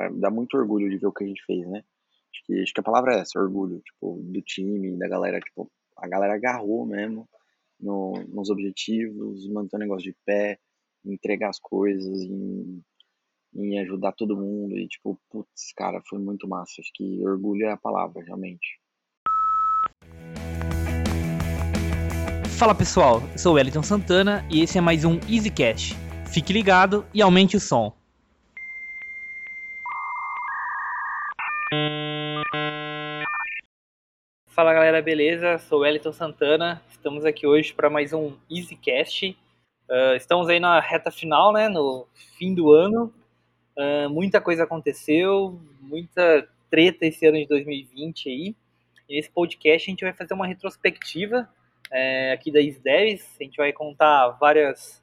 cara, dá muito orgulho de ver o que a gente fez, né? Acho que, acho que a palavra é essa, orgulho, tipo, do time, da galera, tipo, a galera agarrou mesmo no, nos objetivos, manter o negócio de pé, entregar as coisas, em, em ajudar todo mundo, e tipo, putz, cara, foi muito massa, acho que orgulho é a palavra, realmente. Fala pessoal, eu sou o Wellington Santana e esse é mais um EasyCast. Fique ligado e aumente o som. Galera, beleza? Sou Wellington Santana. Estamos aqui hoje para mais um EasyCast. Uh, estamos aí na reta final, né? No fim do ano. Uh, muita coisa aconteceu, muita treta esse ano de 2020 aí. E nesse podcast a gente vai fazer uma retrospectiva é, aqui da Isdeves. A gente vai contar várias,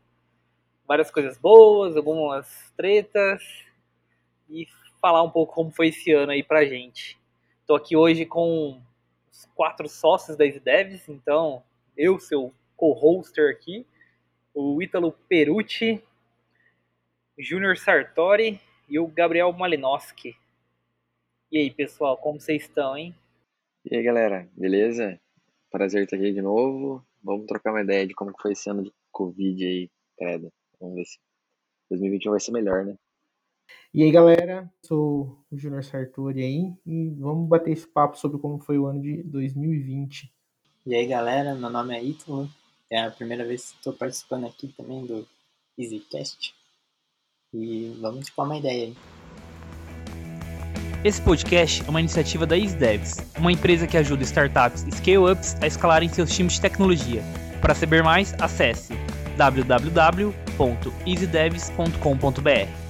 várias coisas boas, algumas tretas e falar um pouco como foi esse ano aí pra gente. Tô aqui hoje com os quatro sócios da Isdeves, então eu, seu co-hoster aqui, o Ítalo Perucci, Júnior Sartori e o Gabriel Malinowski. E aí, pessoal, como vocês estão, hein? E aí, galera, beleza? Prazer estar aqui de novo. Vamos trocar uma ideia de como foi esse ano de Covid aí, credo. Vamos ver se 2021 vai ser melhor, né? E aí, galera, sou o Júnior Sartori aí e vamos bater esse papo sobre como foi o ano de 2020. E aí, galera, meu nome é Ítalo. É a primeira vez que estou participando aqui também do EasyCast. E vamos tipo uma ideia aí. Esse podcast é uma iniciativa da EasyDevs, uma empresa que ajuda startups e scale-ups a escalarem seus times de tecnologia. Para saber mais, acesse www.easydevs.com.br.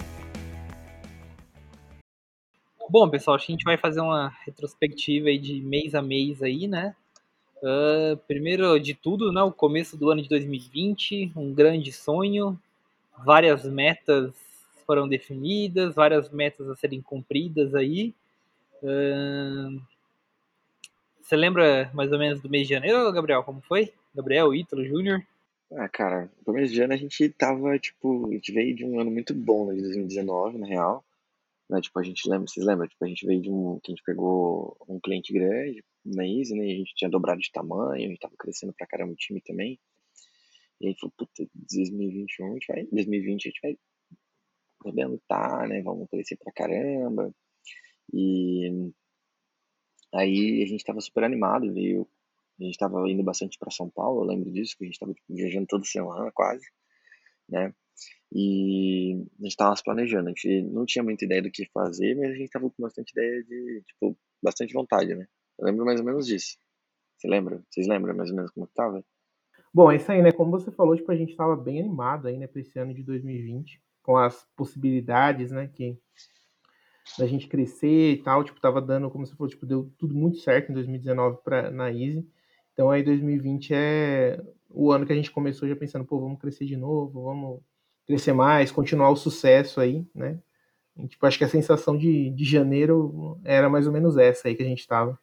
Bom, pessoal, a gente vai fazer uma retrospectiva aí de mês a mês aí, né? Uh, primeiro de tudo, né, o começo do ano de 2020, um grande sonho, várias metas foram definidas, várias metas a serem cumpridas aí. Uh, você lembra mais ou menos do mês de janeiro, Gabriel? Como foi? Gabriel, Ítalo, Júnior? Ah, cara, no começo de ano a gente tava, tipo, a gente veio de um ano muito bom, né, de 2019, na real. Né, tipo, a gente lembra, vocês lembram? Tipo, a gente veio de um, que a gente pegou um cliente grande na Easy, né, e a gente tinha dobrado de tamanho, a gente tava crescendo pra caramba o time também. E aí falou, puta, 2021 a gente vai, 2020 a gente vai arrebentar, né? Vamos crescer pra caramba. E aí a gente tava super animado, viu? A gente tava indo bastante para São Paulo, eu lembro disso, que a gente tava tipo, viajando toda semana quase, né? E a gente tava se planejando, a gente não tinha muita ideia do que fazer, mas a gente tava com bastante ideia de, tipo, bastante vontade, né? Eu lembro mais ou menos disso. Você lembra? Vocês lembram mais ou menos como que tava? Bom, é isso aí, né? Como você falou, tipo, a gente tava bem animado aí, né, pra esse ano de 2020 com as possibilidades, né, que da gente crescer e tal, tipo, tava dando, como você falou, tipo, deu tudo muito certo em 2019 para na Easy. Então aí 2020 é o ano que a gente começou já pensando, pô, vamos crescer de novo, vamos crescer mais, continuar o sucesso aí, né? E, tipo, acho que a sensação de, de janeiro era mais ou menos essa aí que a gente tava.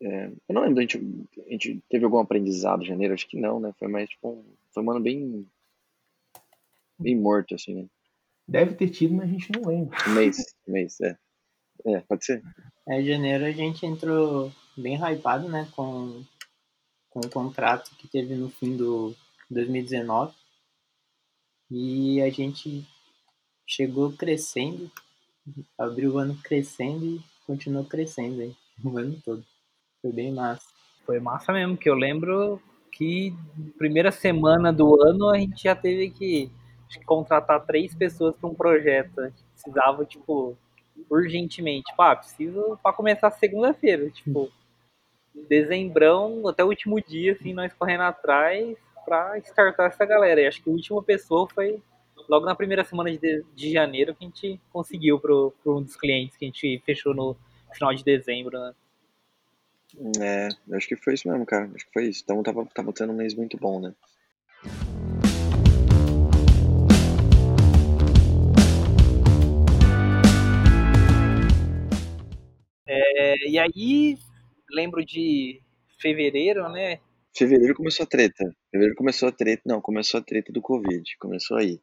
É, eu não lembro, a gente, a gente teve algum aprendizado em janeiro? Acho que não, né? Foi mais, tipo, foi um ano bem bem morto, assim, né? Deve ter tido, mas a gente não lembra. Um mês, um mês, é. É, pode ser. É, em janeiro a gente entrou bem hypado, né, com, com o contrato que teve no fim do 2019. E a gente chegou crescendo, abriu o ano crescendo e continuou crescendo o ano todo. Foi bem massa. Foi massa mesmo, que eu lembro que primeira semana do ano a gente já teve que contratar três pessoas para um projeto. A gente precisava, tipo, urgentemente. Tipo, ah, preciso para começar segunda-feira. Tipo, dezembrão, até o último dia, assim, nós correndo atrás para startar essa galera. E acho que a última pessoa foi logo na primeira semana de, de janeiro que a gente conseguiu para um dos clientes que a gente fechou no final de dezembro, né? É, acho que foi isso mesmo, cara. Acho que foi isso. Então tava, tava tendo um mês muito bom, né? É, e aí, lembro de fevereiro, né? Fevereiro começou a treta. Fevereiro começou a treta. Não, começou a treta do Covid. Começou aí,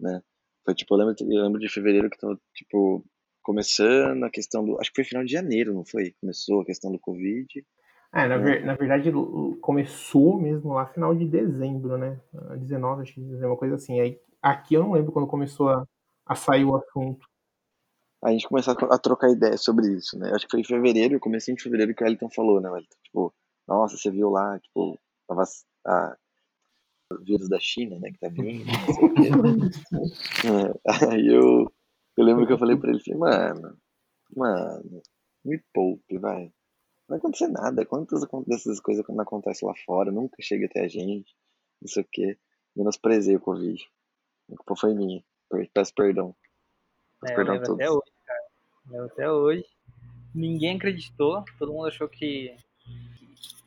né? Foi tipo, eu lembro, eu lembro de fevereiro que tava, tipo, começando a questão do. Acho que foi final de janeiro, não foi? Começou a questão do Covid. É, na, ver, na verdade, começou mesmo lá final de dezembro, né? 19, acho que uma coisa assim. Aí, aqui eu não lembro quando começou a, a sair o assunto. A gente começou a trocar ideias sobre isso, né? Acho que foi em fevereiro, comecei em fevereiro que o Elton falou, né, Elton? Tipo, nossa, você viu lá, tipo, tava a, o vírus da China, né, que tá vindo, é, Aí eu, eu lembro que eu falei pra ele, falei, mano, mano, me poupe, vai. Não vai acontecer nada. Quantas dessas coisas quando acontece lá fora, nunca chega até a gente, não sei o quê. Menosprezei o Covid. A culpa foi minha. Peço perdão. Peço é, perdão a todos. Até hoje, cara. Eu até hoje. Ninguém acreditou. Todo mundo achou que,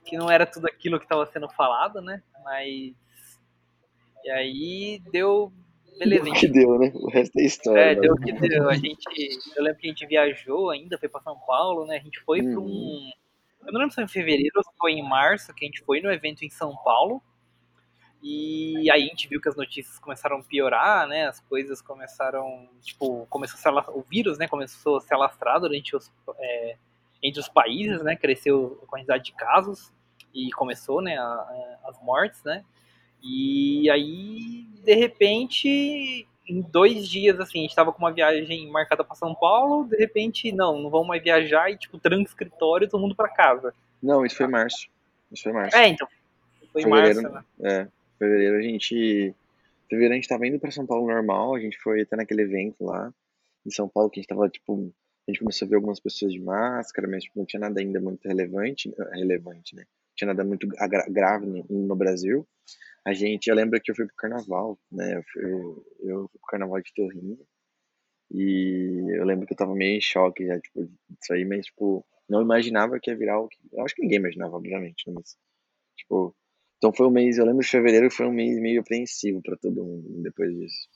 que não era tudo aquilo que estava sendo falado, né? Mas. E aí deu beleza. Deu que deu, né? O resto é história. É, né? deu que deu. A gente, eu lembro que a gente viajou ainda, foi para São Paulo, né? A gente foi hum. para um. Eu não lembro se foi em fevereiro ou se foi em março, que a gente foi no evento em São Paulo. E aí a gente viu que as notícias começaram a piorar, né? As coisas começaram, tipo, começou a se alastrar, o vírus, né? Começou a se alastrar durante os, é, entre os países, né? Cresceu a quantidade de casos e começou, né? A, a, as mortes, né? E aí, de repente, em dois dias, assim, a gente tava com uma viagem marcada para São Paulo, de repente, não, não vamos mais viajar e, tipo, tranca escritório todo mundo para casa. Não, isso foi março. Isso foi março. É, então. Foi março, né? É, fevereiro a gente. Fevereiro a gente tava indo para São Paulo normal, a gente foi até naquele evento lá em São Paulo que a gente tava, tipo. A gente começou a ver algumas pessoas de máscara, mas tipo, não tinha nada ainda muito relevante, relevante, né? Tinha nada muito grave no, no Brasil a gente, eu lembro que eu fui pro carnaval, né? Eu, eu fui pro carnaval de Torrinho. E eu lembro que eu tava meio em choque já, tipo, disso aí, mas, tipo, não imaginava que ia virar o que. Eu acho que ninguém imaginava, obviamente, né? Mas, tipo. Então foi um mês, eu lembro de fevereiro foi um mês meio apreensivo para todo mundo depois disso.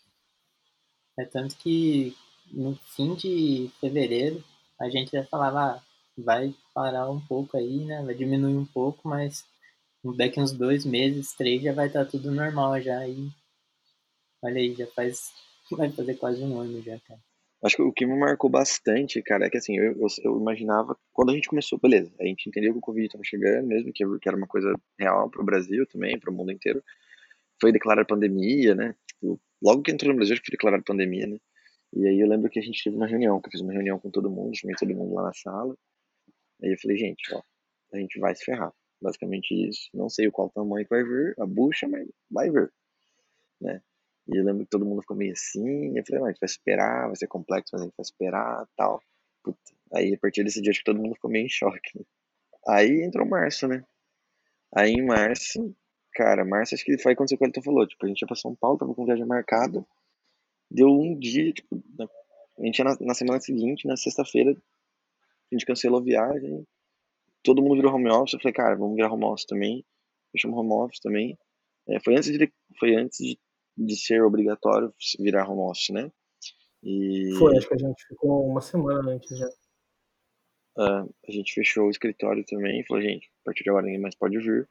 É tanto que no fim de fevereiro a gente já falava, ah, vai parar um pouco aí, né? Vai diminuir um pouco, mas daqui uns dois meses, três, já vai estar tá tudo normal já. E olha aí, já faz. Vai fazer quase um ano já, cara. Acho que o que me marcou bastante, cara, é que assim, eu, eu, eu imaginava, quando a gente começou, beleza, a gente entendeu que o Covid estava chegando mesmo, que, que era uma coisa real para o Brasil também, para o mundo inteiro. Foi declarar pandemia, né? Tipo, logo que entrou no Brasil, foi declarar pandemia, né? E aí eu lembro que a gente teve uma reunião, que eu fiz uma reunião com todo mundo, chamei todo mundo lá na sala. Aí eu falei, gente, ó, a gente vai se ferrar. Basicamente isso. Não sei o qual tamanho que vai vir, a bucha, mas vai vir. Né? E eu lembro que todo mundo ficou meio assim. Eu falei, a gente vai esperar, vai ser complexo, mas a gente vai esperar tal. Puta. Aí a partir desse dia acho que todo mundo ficou meio em choque. Né? Aí entrou março, né? Aí em março, cara, março acho que foi quando o Elton falou. Tipo, a gente ia pra São Paulo, tava com viagem marcada. Deu um dia, tipo, a gente ia na, na semana seguinte, na sexta-feira, a gente cancelou a viagem todo mundo virou home office, eu falei, cara, vamos virar home office também. Fechamos home office também. É, foi antes, de, foi antes de, de ser obrigatório virar home office, né? E... Foi, acho que a gente ficou uma semana antes já. Uh, a gente fechou o escritório também falou, gente, a partir de agora ninguém mais pode vir.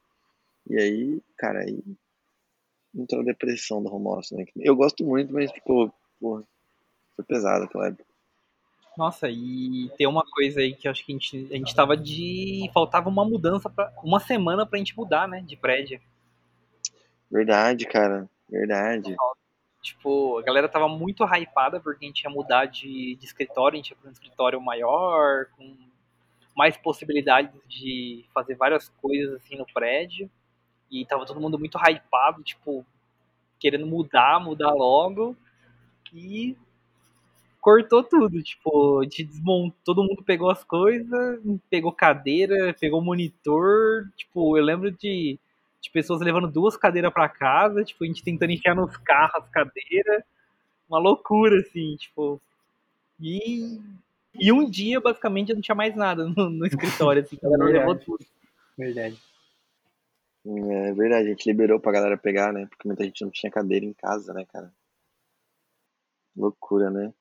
E aí, cara, aí entrou a depressão do home office, né? Eu gosto muito, mas, tipo, porra, foi pesado aquela época. Nossa, e tem uma coisa aí que acho que a gente, a gente tava de. Faltava uma mudança para Uma semana pra gente mudar, né? De prédio. Verdade, cara. Verdade. Tipo, a galera tava muito hypada porque a gente ia mudar de, de escritório, a gente ia pra um escritório maior, com mais possibilidades de fazer várias coisas assim no prédio. E tava todo mundo muito hypado, tipo, querendo mudar, mudar logo. E cortou tudo, tipo, de desmontou, todo mundo pegou as coisas, pegou cadeira, pegou monitor, tipo, eu lembro de, de pessoas levando duas cadeiras para casa, tipo, a gente tentando enfiar nos carros as cadeiras, uma loucura, assim, tipo, e, e um dia, basicamente, não tinha mais nada no, no escritório, assim, a galera levou tudo. Verdade. É verdade, a gente liberou pra galera pegar, né, porque muita gente não tinha cadeira em casa, né, cara. Loucura, né?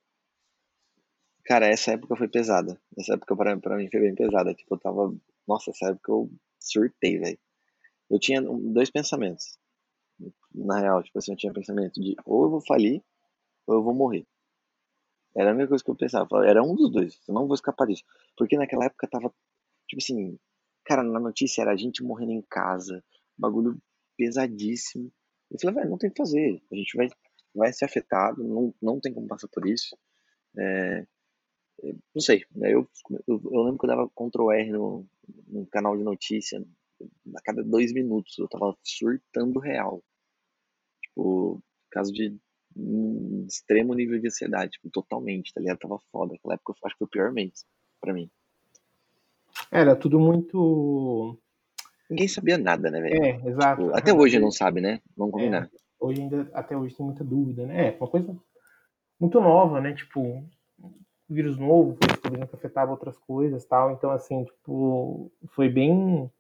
Cara, essa época foi pesada. Essa época pra, pra mim foi bem pesada. Tipo, eu tava. Nossa, essa época eu surtei, velho. Eu tinha dois pensamentos. Na real, tipo assim, eu tinha pensamento de ou eu vou falir, ou eu vou morrer. Era a única coisa que eu pensava. Era um dos dois. Eu não vou escapar disso. Porque naquela época tava, tipo assim, cara, na notícia era gente morrendo em casa, bagulho pesadíssimo. Eu falei, velho, não tem o que fazer. A gente vai, vai ser afetado, não, não tem como passar por isso. É, não sei. Eu, eu, eu, lembro que eu dava Ctrl R no, no canal de notícia. A cada dois minutos eu tava surtando real. Tipo, caso de um extremo nível de ansiedade, tipo, totalmente, tá ligado? Tava foda. Aquela época eu acho que foi o pior mês pra mim. Era tudo muito. Ninguém sabia nada, né, velho? É, exato. Tipo, até hoje não sabe, né? Vamos combinar. É, hoje ainda, até hoje tem muita dúvida, né? É, uma coisa muito nova, né? Tipo, vírus novo, foi descobrindo que afetava outras coisas tal. Então, assim, tipo, foi bem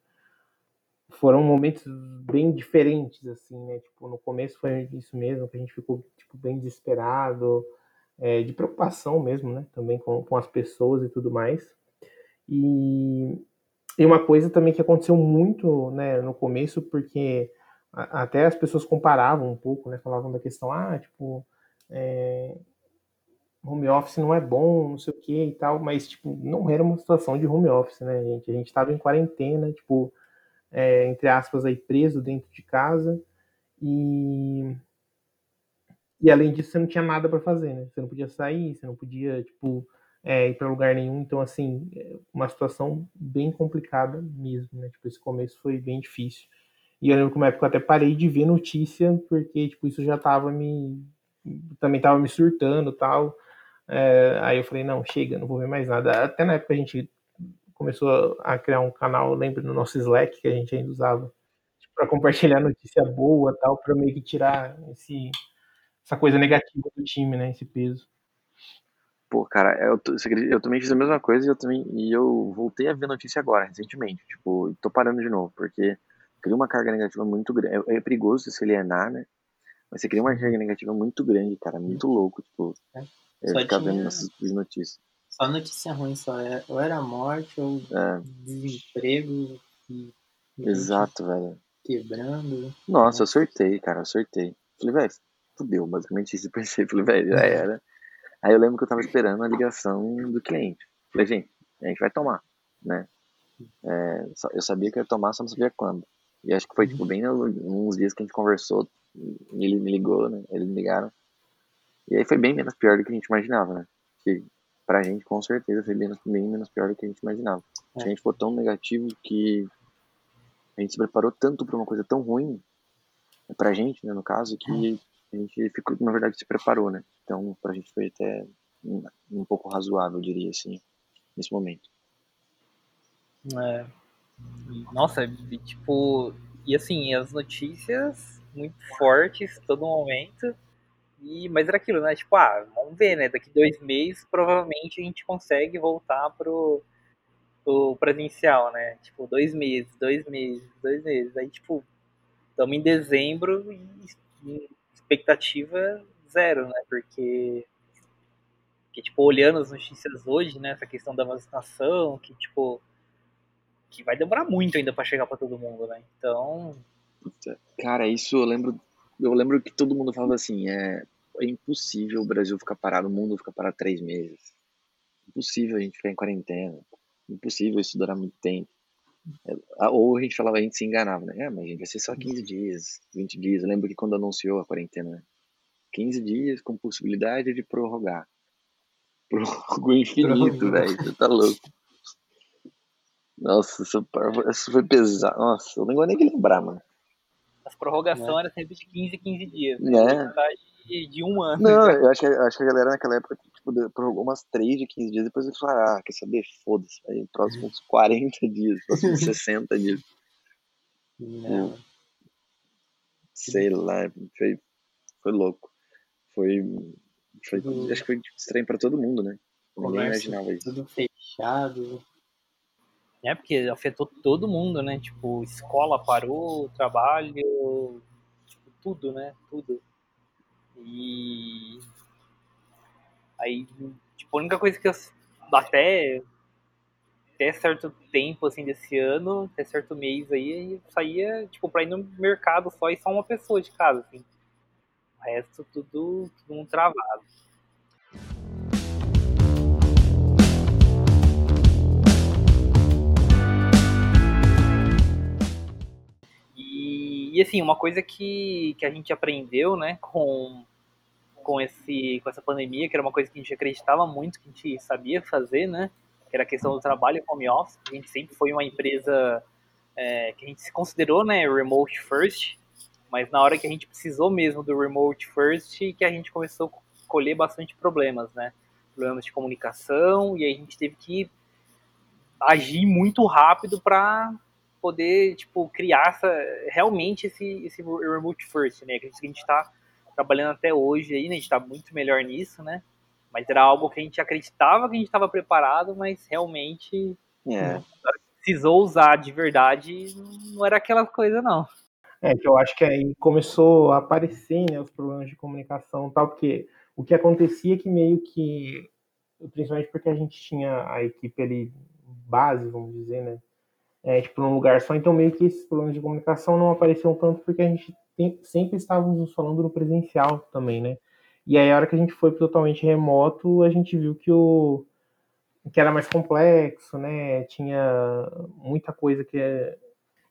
foram momentos bem diferentes, assim, né? Tipo, no começo foi isso mesmo, que a gente ficou tipo, bem desesperado, é, de preocupação mesmo, né? Também com, com as pessoas e tudo mais. E, e uma coisa também que aconteceu muito, né, no começo, porque até as pessoas comparavam um pouco, né? Falavam da questão, ah, tipo, é, home office não é bom, não sei o que e tal, mas, tipo, não era uma situação de home office, né, gente? A gente estava em quarentena, tipo, é, entre aspas, aí preso dentro de casa e e além disso você não tinha nada para fazer, né? Você não podia sair, você não podia tipo é, ir para lugar nenhum. Então assim, é uma situação bem complicada mesmo, né? Tipo esse começo foi bem difícil. E eu lembro que uma época eu até parei de ver notícia porque tipo isso já tava me também tava me surtando tal. É, aí eu falei não, chega, não vou ver mais nada. Até na época a gente começou a criar um canal, lembra, no nosso Slack, que a gente ainda usava, tipo, para compartilhar notícia boa tal, para meio que tirar esse, essa coisa negativa do time, né, esse peso. Pô, cara, eu, eu também fiz a mesma coisa e eu também e eu voltei a ver notícia agora, recentemente. Tipo, tô parando de novo, porque cria uma carga negativa muito grande. É, é perigoso se alienar, né? Mas você cria uma carga negativa muito grande, cara, muito louco, tipo, é. É ficar tinha... vendo essas notícias. Só notícia ruim, só é, ou era morte ou é. desemprego. E, Exato, velho. Quebrando. Nossa, eu sortei, cara, eu sortei. Falei, velho, fudeu, basicamente isso eu pensei. Falei, velho, já era. Aí eu lembro que eu tava esperando a ligação do cliente. Falei, gente, a gente vai tomar, né? É, eu sabia que eu ia tomar, só não sabia quando. E acho que foi, tipo, bem uns dias que a gente conversou, ele me ligou, né? Eles me ligaram. E aí foi bem menos pior do que a gente imaginava, né? Que pra gente, com certeza, foi bem, bem menos pior do que a gente imaginava. É. A gente ficou tão negativo que a gente se preparou tanto pra uma coisa tão ruim, pra gente, né, no caso, que a gente ficou, na verdade, se preparou, né? Então, pra gente foi até um, pouco razoável, eu diria assim, nesse momento. É. Nossa, tipo, e assim, as notícias muito fortes todo momento. E, mas era aquilo, né? Tipo, ah, vamos ver, né? Daqui dois meses, provavelmente a gente consegue voltar pro, pro presencial, né? Tipo, dois meses, dois meses, dois meses. Aí, tipo, estamos em dezembro e expectativa zero, né? Porque, que, tipo, olhando as notícias hoje, né? Essa questão da vacinação, que, tipo, que vai demorar muito ainda para chegar para todo mundo, né? Então... Cara, isso eu lembro eu lembro que todo mundo falava assim, é, é impossível o Brasil ficar parado, o mundo ficar parado três meses. Impossível a gente ficar em quarentena. Impossível isso durar muito tempo. É, ou a gente falava, a gente se enganava, né? É, mas a gente vai ser só 15 dias, 20 dias. Eu lembro que quando anunciou a quarentena, 15 dias com possibilidade de prorrogar. Prorrogou infinito, velho. Você tá louco. Nossa, isso, isso foi pesado. Nossa, eu não vou nem lembrar, mano. As prorrogações é. eram sempre de 15 15 dias. Né? De, de um ano. Não, eu acho que, eu acho que a galera naquela época tipo, prorrogou umas 3 de 15 dias, depois eles falaram, ah, quer saber? Foda-se, aí próximos 40 dias, próximos 60 dias. Não. Sei lá, foi, foi louco. Foi, foi acho que foi estranho pra todo mundo, né? Ninguém imaginava isso. Tudo fechado, é, porque afetou todo mundo, né? Tipo, escola parou, trabalho, tipo, tudo, né? Tudo. E aí, tipo, a única coisa que eu até até certo tempo assim desse ano, até certo mês aí, eu saía, tipo, pra ir no mercado só e só uma pessoa de casa, assim. O resto tudo, tudo um travado. E, assim, uma coisa que, que a gente aprendeu, né, com, com, esse, com essa pandemia, que era uma coisa que a gente acreditava muito, que a gente sabia fazer, né, que era a questão do trabalho home office. A gente sempre foi uma empresa é, que a gente se considerou, né, remote first, mas na hora que a gente precisou mesmo do remote first, que a gente começou a colher bastante problemas, né, problemas de comunicação, e aí a gente teve que agir muito rápido para poder, tipo, criar essa, realmente esse, esse remote first, né? Que a gente está trabalhando até hoje aí, né? A gente está muito melhor nisso, né? Mas era algo que a gente acreditava que a gente estava preparado, mas realmente É. precisou usar de verdade, não era aquela coisa, não. É, que eu acho que aí começou a aparecer, né, os problemas de comunicação e tal, porque o que acontecia é que meio que, principalmente porque a gente tinha a equipe ali base, vamos dizer, né, é, tipo, num lugar só, então meio que esses problemas de comunicação não apareciam tanto porque a gente tem, sempre estávamos falando no presencial também, né, e aí a hora que a gente foi totalmente remoto, a gente viu que o que era mais complexo, né, tinha muita coisa que,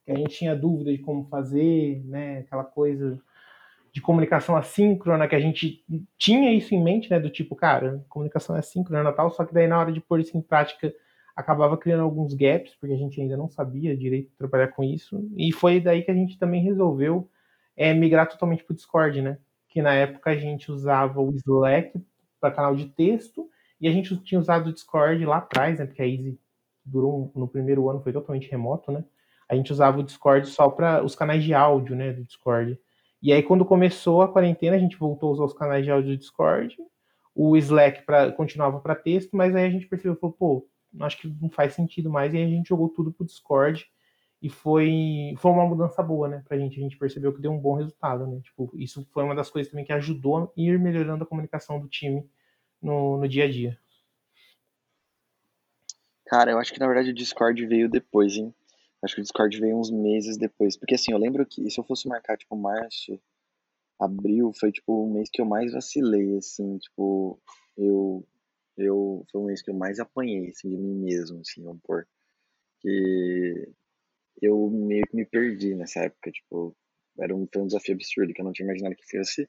que a gente tinha dúvida de como fazer, né, aquela coisa de comunicação assíncrona, que a gente tinha isso em mente, né, do tipo, cara, comunicação é assíncrona tal, só que daí na hora de pôr isso em prática acabava criando alguns gaps, porque a gente ainda não sabia direito trabalhar com isso, e foi daí que a gente também resolveu é, migrar totalmente para o Discord, né, que na época a gente usava o Slack para canal de texto, e a gente tinha usado o Discord lá atrás, né, porque a Easy durou no primeiro ano, foi totalmente remoto, né, a gente usava o Discord só para os canais de áudio, né, do Discord. E aí, quando começou a quarentena, a gente voltou a usar os canais de áudio do Discord, o Slack pra, continuava para texto, mas aí a gente percebeu, falou, pô, acho que não faz sentido mais, e a gente jogou tudo pro Discord, e foi, foi uma mudança boa, né, pra gente, a gente percebeu que deu um bom resultado, né, tipo, isso foi uma das coisas também que ajudou a ir melhorando a comunicação do time no, no dia a dia. Cara, eu acho que na verdade o Discord veio depois, hein? Acho que o Discord veio uns meses depois. Porque assim, eu lembro que se eu fosse marcar, tipo, março, abril, foi tipo o mês que eu mais vacilei, assim, tipo, eu. Eu foi o mês que eu mais apanhei, assim, de mim mesmo, assim, vamos pôr. Que eu meio que me perdi nessa época, tipo, era um, foi um desafio absurdo que eu não tinha imaginado que fosse.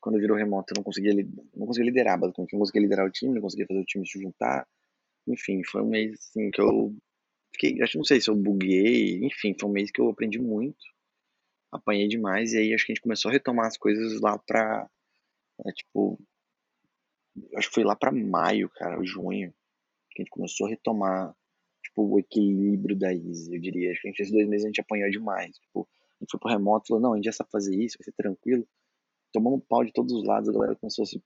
Quando virou remoto, eu não conseguia, não conseguia liderar, basicamente, não conseguia liderar o time, não conseguia fazer o time se juntar. Enfim, foi um mês, assim, que eu fiquei, acho que não sei se eu buguei, enfim, foi um mês que eu aprendi muito, apanhei demais, e aí acho que a gente começou a retomar as coisas lá pra, é, tipo, acho que foi lá pra maio, cara, junho, que a gente começou a retomar, tipo, o equilíbrio da Easy, eu diria, acho que a gente, esses dois meses a gente apanhou demais, tipo, a gente foi pro remoto, falou, não, a gente já sabe fazer isso, vai ser tranquilo, tomamos pau de todos os lados, a galera começou a, se,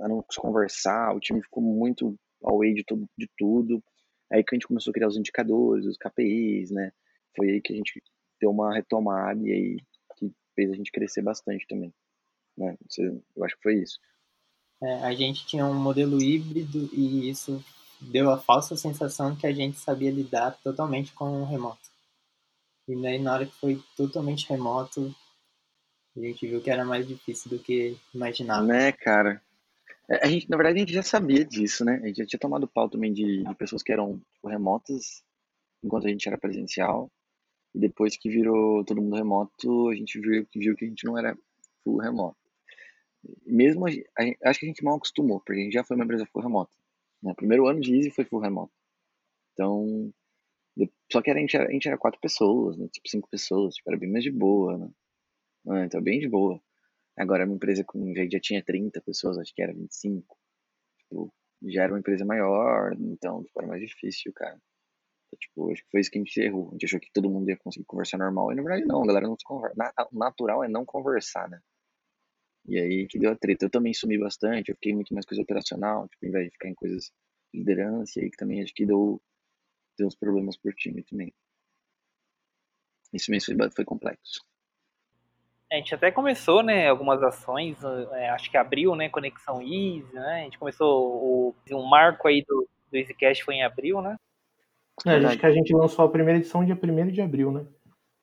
a não se conversar, o time ficou muito away de tudo, de tudo, Aí que a gente começou a criar os indicadores, os KPIs, né? Foi aí que a gente deu uma retomada e aí que fez a gente crescer bastante também. Né? Eu acho que foi isso. É, a gente tinha um modelo híbrido e isso deu a falsa sensação que a gente sabia lidar totalmente com o remoto. E daí na hora que foi totalmente remoto, a gente viu que era mais difícil do que imaginava. Né, cara? A gente, na verdade, a gente já sabia disso, né? A gente já tinha tomado pau também de, de pessoas que eram tipo, remotas, enquanto a gente era presencial. E depois que virou todo mundo remoto, a gente viu, viu que a gente não era full remoto. Mesmo, a, a, acho que a gente mal acostumou, porque a gente já foi uma empresa full remota. Né? Primeiro ano de Easy foi full remoto. Então, só que a gente, era, a gente era quatro pessoas, né? Tipo, cinco pessoas, tipo, era bem mais de boa, né? Ah, então, bem de boa. Agora, uma empresa com já, já tinha 30 pessoas, acho que era 25. Tipo, já era uma empresa maior, então tipo, era mais difícil, cara. Então, tipo, acho que foi isso que a gente errou. A gente achou que todo mundo ia conseguir conversar normal. E na verdade não, a galera não se conversa. Natural é não conversar, né? E aí que deu a treta. Eu também sumi bastante, eu fiquei muito mais coisa operacional, tipo, ao invés de ficar em coisas de liderança, e aí que também acho que deu, deu uns problemas por time também. Isso mesmo foi, foi complexo. A gente até começou, né, algumas ações, é, acho que abril, né, Conexão Easy, né, a gente começou, o, um marco aí do, do EasyCast foi em abril, né? É, acho que a gente lançou a primeira edição dia 1 de abril, né?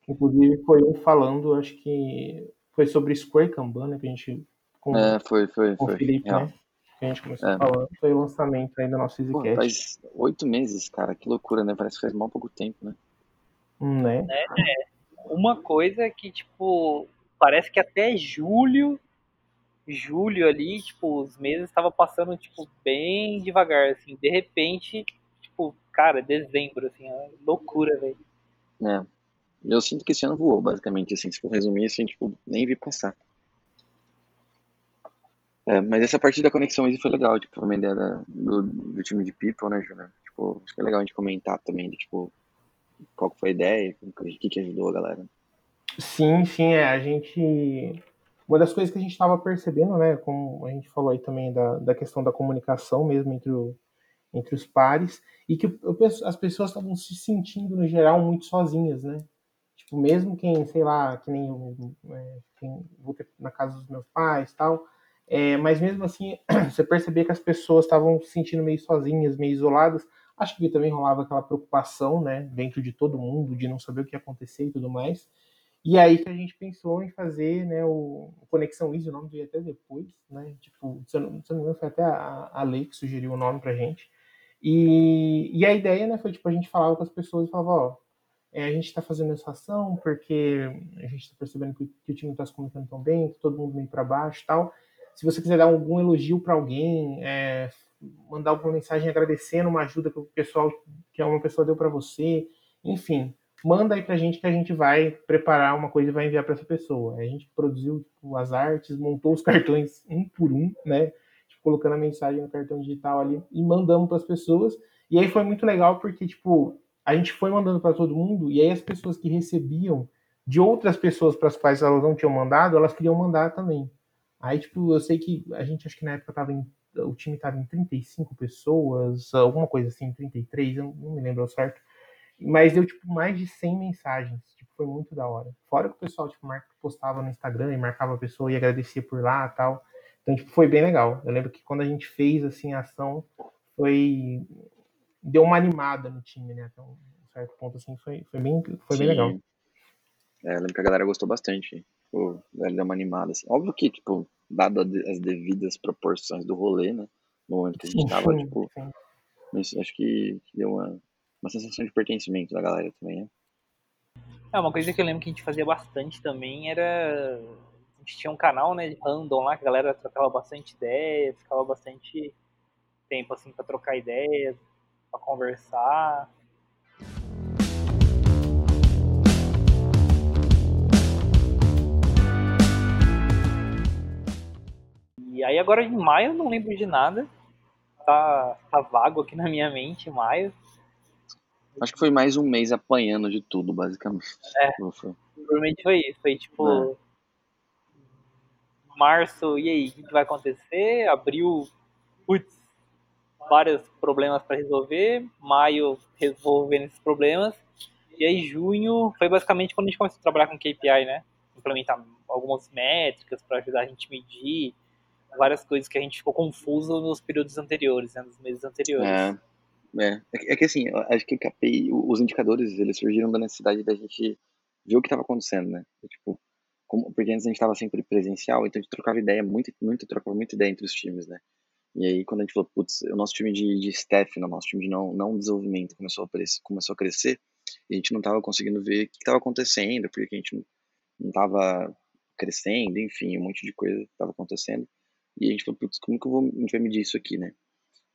Inclusive foi um falando, acho que foi sobre Square Kanban, né? Que a gente. Com, é, foi, foi, com foi. o Felipe, né? Que a gente começou é. falando. Foi o lançamento aí do nosso EasyCast. Faz oito meses, cara. Que loucura, né? Parece que faz mal pouco tempo, né? Hum, né? É, é. Uma coisa que, tipo, parece que até julho julho ali, tipo, os meses estavam passando, tipo, bem devagar, assim. De repente, tipo, cara, dezembro, assim, é loucura, velho. É. Eu sinto que esse ano voou, basicamente, assim, se for resumir, assim, tipo, nem vi passar. É, mas essa parte da conexão aí foi legal, tipo, ideia da, do, do, time de People, né, Júnior? Tipo, acho que é legal a gente comentar também, de, tipo, qual foi a ideia, o que, que ajudou a galera. Sim, sim, é, a gente uma das coisas que a gente estava percebendo, né, como a gente falou aí também da, da questão da comunicação mesmo entre, o, entre os pares, e que eu, as pessoas estavam se sentindo, no geral, muito sozinhas, né? Tipo, mesmo quem, sei lá, que nem eu, é, quem, vou na casa dos meus pais tal, é, mas mesmo assim, você percebia que as pessoas estavam se sentindo meio sozinhas, meio isoladas. Acho que também rolava aquela preocupação, né, dentro de todo mundo, de não saber o que ia acontecer e tudo mais. E aí que a gente pensou em fazer né, o, o Conexão Easy, o nome veio até depois, né? Tipo, se eu, não, se eu não me engano, foi até a, a Lei que sugeriu o nome pra gente. E, e a ideia, né, foi tipo, a gente falava com as pessoas e falava, ó, é, a gente está fazendo essa ação porque a gente está percebendo que, que, o time está se comunicando tão bem, que todo mundo meio para baixo e tal. Se você quiser dar algum elogio para alguém, é, mandar alguma mensagem agradecendo uma ajuda que o pessoal, que uma pessoa deu para você, enfim, manda aí pra gente que a gente vai preparar uma coisa e vai enviar para essa pessoa. A gente produziu tipo, as artes, montou os cartões um por um, né? Tipo, colocando a mensagem no cartão digital ali e mandamos para as pessoas. E aí foi muito legal porque, tipo, a gente foi mandando para todo mundo e aí as pessoas que recebiam de outras pessoas para as quais elas não tinham mandado, elas queriam mandar também. Aí, tipo, eu sei que a gente, acho que na época tava em, o time tava em 35 pessoas, alguma coisa assim, 33, eu não me lembro certo. Mas deu, tipo, mais de 100 mensagens. Tipo, foi muito da hora. Fora que o pessoal, tipo, postava no Instagram e marcava a pessoa e agradecia por lá tal. Então, tipo, foi bem legal. Eu lembro que quando a gente fez, assim, a ação, foi... Deu uma animada no time, né? Até um certo ponto, assim, foi, foi, bem, foi bem legal. É, eu lembro que a galera gostou bastante. Tipo, deu uma animada, assim. Óbvio que, tipo, dado as devidas proporções do rolê, né? No momento que a gente sim, tava, sim, tipo... Sim. Mas acho que deu uma, uma sensação de pertencimento da galera também, né? É, uma coisa que eu lembro que a gente fazia bastante também era. A gente tinha um canal, né, random lá, que a galera trocava bastante ideia, ficava bastante tempo, assim, pra trocar ideias, pra conversar. E aí agora em maio eu não lembro de nada. Tá, tá vago aqui na minha mente, maio. Acho que foi mais um mês apanhando de tudo, basicamente. É, provavelmente foi isso. Foi tipo. É. Março, e aí, o que vai acontecer? Abril, putz, vários problemas para resolver. Maio, resolvendo esses problemas. E aí, junho, foi basicamente quando a gente começou a trabalhar com KPI, né? Implementar algumas métricas para ajudar a gente a medir várias coisas que a gente ficou confuso nos períodos anteriores, né? Nos meses anteriores. É. É, é que assim, acho que o os indicadores, eles surgiram da necessidade da gente ver o que estava acontecendo, né? Tipo, como, porque antes a gente estava sempre presencial, então a gente trocava ideia, muito, muito, trocava muita ideia entre os times, né? E aí quando a gente falou, putz, o nosso time de, de staff, o nosso time de não, não desenvolvimento começou a, crescer, começou a crescer, e a gente não estava conseguindo ver o que estava acontecendo, porque a gente não estava crescendo, enfim, um monte de coisa estava acontecendo. E a gente falou, putz, como que vou, a gente vai medir isso aqui, né?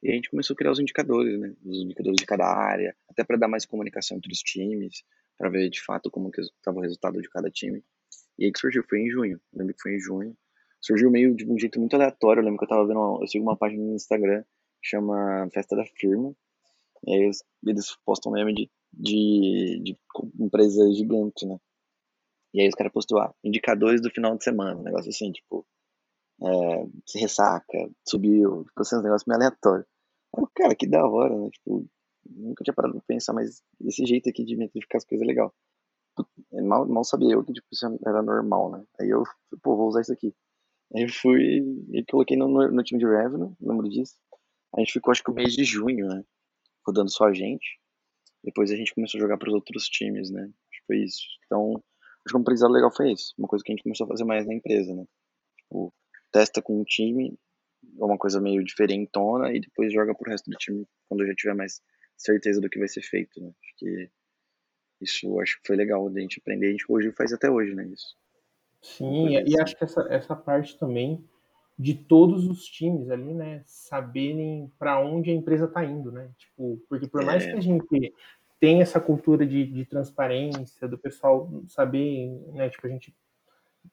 E a gente começou a criar os indicadores, né? Os indicadores de cada área, até para dar mais comunicação entre os times, para ver de fato como que estava o resultado de cada time. E aí que surgiu, foi em junho. Lembro que foi em junho. Surgiu meio de um jeito muito aleatório. Eu lembro que eu tava vendo, eu sigo uma página no Instagram chama Festa da Firma. E aí eles postam meme de, de, de empresa gigante, né? E aí os caras postou, ah, indicadores do final de semana, um negócio assim, tipo, é, se ressaca, subiu, tipo assim, um negócio meio aleatório. Aí, cara, que da hora, né? Tipo, nunca tinha parado pra pensar, mas esse jeito aqui de metrificar as coisas é legal. Mal, mal sabia eu que tipo, isso era normal, né? Aí eu, pô, vou usar isso aqui. Aí fui e coloquei no, no time de revenue, lembro disso. A gente ficou acho que o mês de junho, né? Rodando só a gente. Depois a gente começou a jogar para os outros times, né? Acho que foi isso. Então, Acho que um aprendizado legal foi isso. Uma coisa que a gente começou a fazer mais na empresa, né? Tipo, testa com um time, uma coisa meio diferentona, e depois joga pro resto do time quando já tiver mais certeza do que vai ser feito, né? Acho que isso acho que foi legal da gente aprender. A gente hoje faz até hoje, né? Isso. Sim, e, acho que essa, essa parte também de todos os times ali, né, saberem para onde a empresa está indo, né? Tipo, porque por mais é. que a gente tenha essa cultura de, de transparência, do pessoal saber, né, tipo, a gente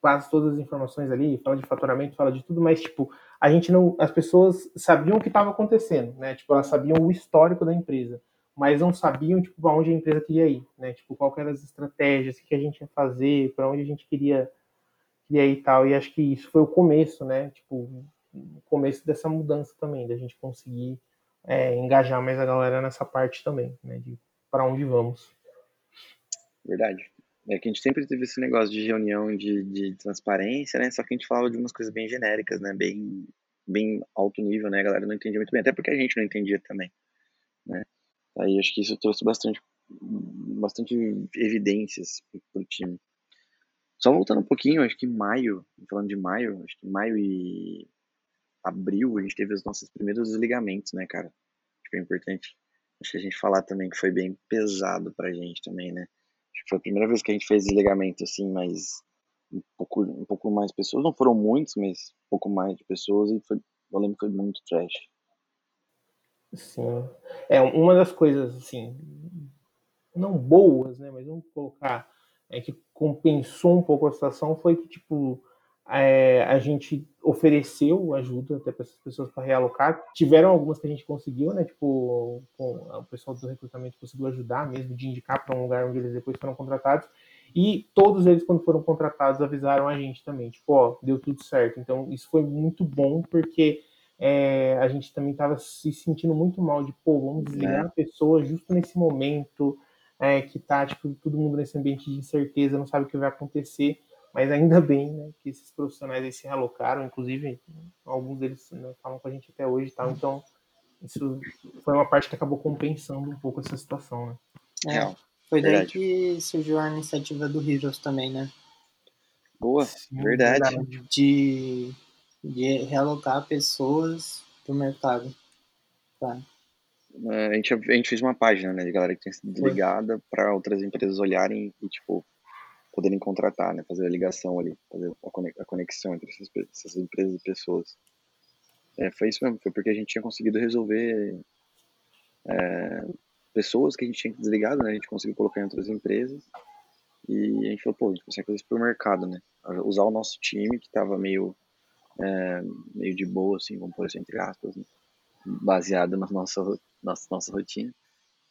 passa todas as informações ali, fala de faturamento, fala de tudo, mas tipo, a gente não, as pessoas sabiam o que estava acontecendo, né? Tipo, elas sabiam o histórico da empresa, mas não sabiam tipo para onde a empresa queria ir, né? Tipo, qual eram as estratégias, o que a gente ia fazer, para onde a gente queria e aí tal. E acho que isso foi o começo, né? Tipo, o começo dessa mudança também, da gente conseguir é, engajar mais a galera nessa parte também, né? De para onde vamos. Verdade. É que a gente sempre teve esse negócio de reunião de, de transparência, né? Só que a gente falava de umas coisas bem genéricas, né? Bem, bem alto nível, né? A galera não entendia muito bem, até porque a gente não entendia também, né? Aí acho que isso trouxe bastante, bastante evidências para o time. Só voltando um pouquinho, acho que maio, falando de maio, acho que maio e abril a gente teve os nossos primeiros desligamentos, né, cara? Acho que é importante. Acho que a gente falar também que foi bem pesado pra gente também, né? Acho que foi a primeira vez que a gente fez desligamento, assim, mas um pouco, um pouco mais pessoas. Não foram muitos, mas um pouco mais de pessoas e foi, eu lembro que foi muito trash. Sim. É, uma das coisas, assim, não boas, né, mas vamos colocar é, que compensou um pouco a situação foi que, tipo, é, a gente ofereceu ajuda até para essas pessoas para realocar. Tiveram algumas que a gente conseguiu, né? Tipo, o pessoal do recrutamento conseguiu ajudar mesmo, de indicar para um lugar onde eles depois foram contratados. E todos eles, quando foram contratados, avisaram a gente também, tipo, ó, deu tudo certo. Então, isso foi muito bom, porque é, a gente também estava se sentindo muito mal de, pô, vamos desligar é. a pessoa justo nesse momento, é, que tá, tipo, todo mundo nesse ambiente de incerteza, não sabe o que vai acontecer, mas ainda bem, né, que esses profissionais aí se realocaram, inclusive, alguns deles né, falam com a gente até hoje e tal, então isso foi uma parte que acabou compensando um pouco essa situação, né. É, foi daí verdade. que surgiu a iniciativa do Heroes também, né? Boa, Sim, verdade. De, de realocar pessoas pro mercado. Tá. A gente, a gente fez uma página, né, de galera que tem sido desligada para outras empresas olharem e, tipo, poderem contratar, né, fazer a ligação ali, fazer a conexão entre essas, essas empresas e pessoas. É, foi isso mesmo, foi porque a gente tinha conseguido resolver é, pessoas que a gente tinha desligado, né, a gente conseguiu colocar em outras empresas e a gente falou, pô, a gente consegue fazer isso pro mercado, né, usar o nosso time que estava meio, é, meio de boa, assim, vamos pôr assim, entre aspas, né, baseado na nossa nossa, nossa rotina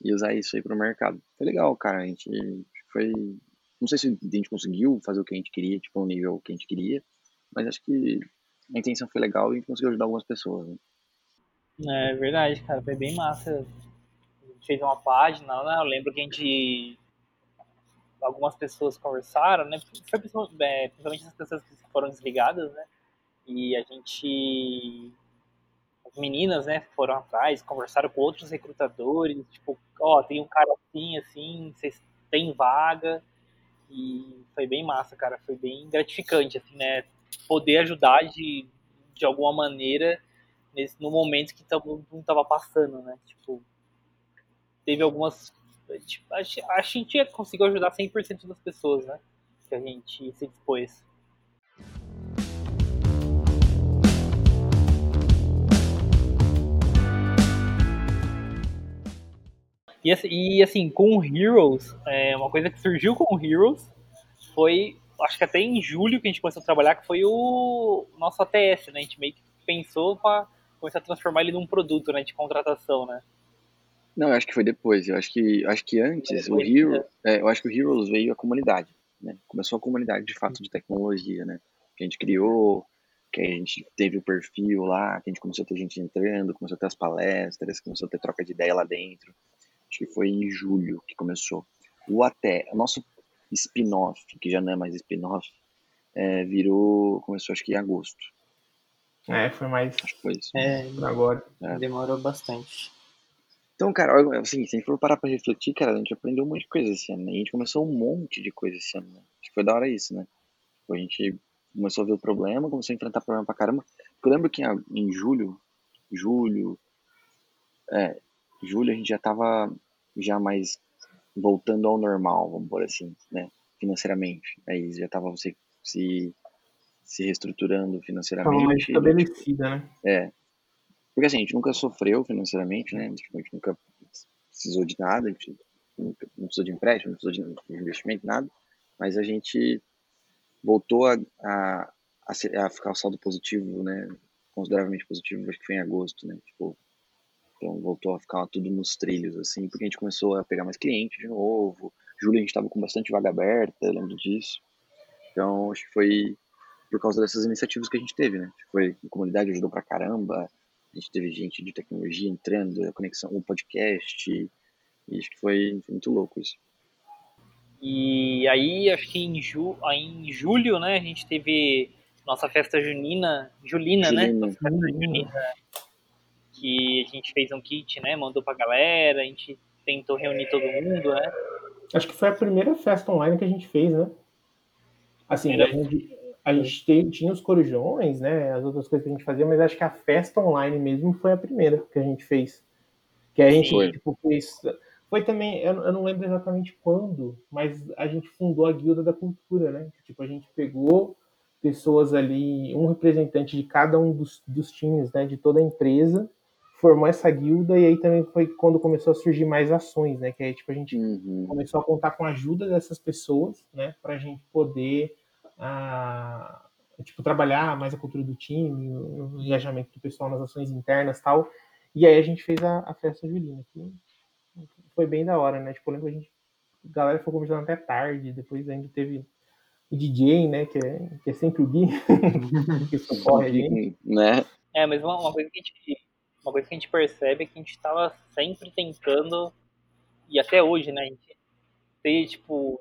e usar isso aí para o mercado. Foi legal, cara. A gente foi. Não sei se a gente conseguiu fazer o que a gente queria, tipo, no nível que a gente queria, mas acho que a intenção foi legal e a gente conseguiu ajudar algumas pessoas. Né? É verdade, cara. Foi bem massa. A gente fez uma página, né? Eu lembro que a gente. Algumas pessoas conversaram, né? Foi é, principalmente as pessoas que foram desligadas, né? E a gente meninas, né, foram atrás, conversaram com outros recrutadores, tipo, ó, oh, tem um cara assim, assim, vocês têm vaga, e foi bem massa, cara, foi bem gratificante, assim, né, poder ajudar de, de alguma maneira nesse, no momento que todo mundo tava passando, né, tipo, teve algumas, tipo, a, a gente conseguiu ajudar 100% das pessoas, né, que a gente se dispôs. E, assim, e assim, com o Heroes, é, uma coisa que surgiu com o Heroes foi, acho que até em julho que a gente começou a trabalhar, que foi o nosso ATS, né? A gente meio que pensou para começar a transformar ele num produto, né, de contratação, né? Não, eu acho que foi depois. Eu acho que, acho que antes, o Hero, é, eu acho que o Heroes veio a comunidade, né? Começou a comunidade de fato de tecnologia, né? Que a gente criou, que a gente teve o perfil lá, que a gente começou a ter gente entrando, começou a ter as palestras, começou a ter troca de ideia lá dentro acho que foi em julho que começou. O até, o nosso spin-off, que já não é mais spin-off, é, virou, começou acho que em agosto. É, foi mais. Acho que foi isso. É, agora. É. Demorou bastante. Então, cara, assim, se a gente for parar pra refletir, cara, a gente aprendeu um monte de coisa esse ano, né? A gente começou um monte de coisa esse ano, né? Acho que foi da hora isso, né? Tipo, a gente começou a ver o problema, começou a enfrentar problema pra caramba. Eu lembro que em julho, julho, é, julho a gente já tava já mais voltando ao normal, vamos por assim, né? Financeiramente. Aí já tava se, se, se reestruturando financeiramente. Tava mais estabelecida, né? É. Porque assim, a gente nunca sofreu financeiramente, né? A gente nunca precisou de nada, a gente nunca, não precisou de empréstimo, não precisou de investimento, nada. Mas a gente voltou a, a, a, ficar o saldo positivo, né? Consideravelmente positivo, acho que foi em agosto, né? Tipo, então voltou a ficar tudo nos trilhos, assim, porque a gente começou a pegar mais clientes de novo. Julho a gente estava com bastante vaga aberta, eu lembro disso. Então acho que foi por causa dessas iniciativas que a gente teve, né? Foi a comunidade ajudou pra caramba, a gente teve gente de tecnologia entrando, a conexão, o podcast, e acho que foi, foi muito louco isso. E aí, acho que em, ju, em julho, né, a gente teve nossa festa junina, julina, né? julina. né? Nossa festa junina que a gente fez um kit, né? Mandou pra galera, a gente tentou reunir todo mundo, né? Acho que foi a primeira festa online que a gente fez, né? Assim, a gente, a gente tinha os corujões, né? As outras coisas que a gente fazia, mas acho que a festa online mesmo foi a primeira que a gente fez. Que a gente, foi. tipo, fez. Foi também, eu, eu não lembro exatamente quando, mas a gente fundou a Guilda da Cultura, né? Tipo, a gente pegou pessoas ali, um representante de cada um dos, dos times, né? De toda a empresa, formou essa guilda e aí também foi quando começou a surgir mais ações, né? Que aí tipo a gente uhum. começou a contar com a ajuda dessas pessoas, né? Para a gente poder ah, tipo trabalhar mais a cultura do time, o engajamento do pessoal nas ações internas, tal. E aí a gente fez a, a festa julina, que foi bem da hora, né? Tipo, eu lembro que a gente a galera foi conversando até tarde, depois ainda teve o DJ, né? Que é, que é sempre o Gui, que socorre a gente. Né? É, mas uma, uma coisa que a gente uma coisa que a gente percebe é que a gente estava sempre tentando, e até hoje, né, ter, tipo,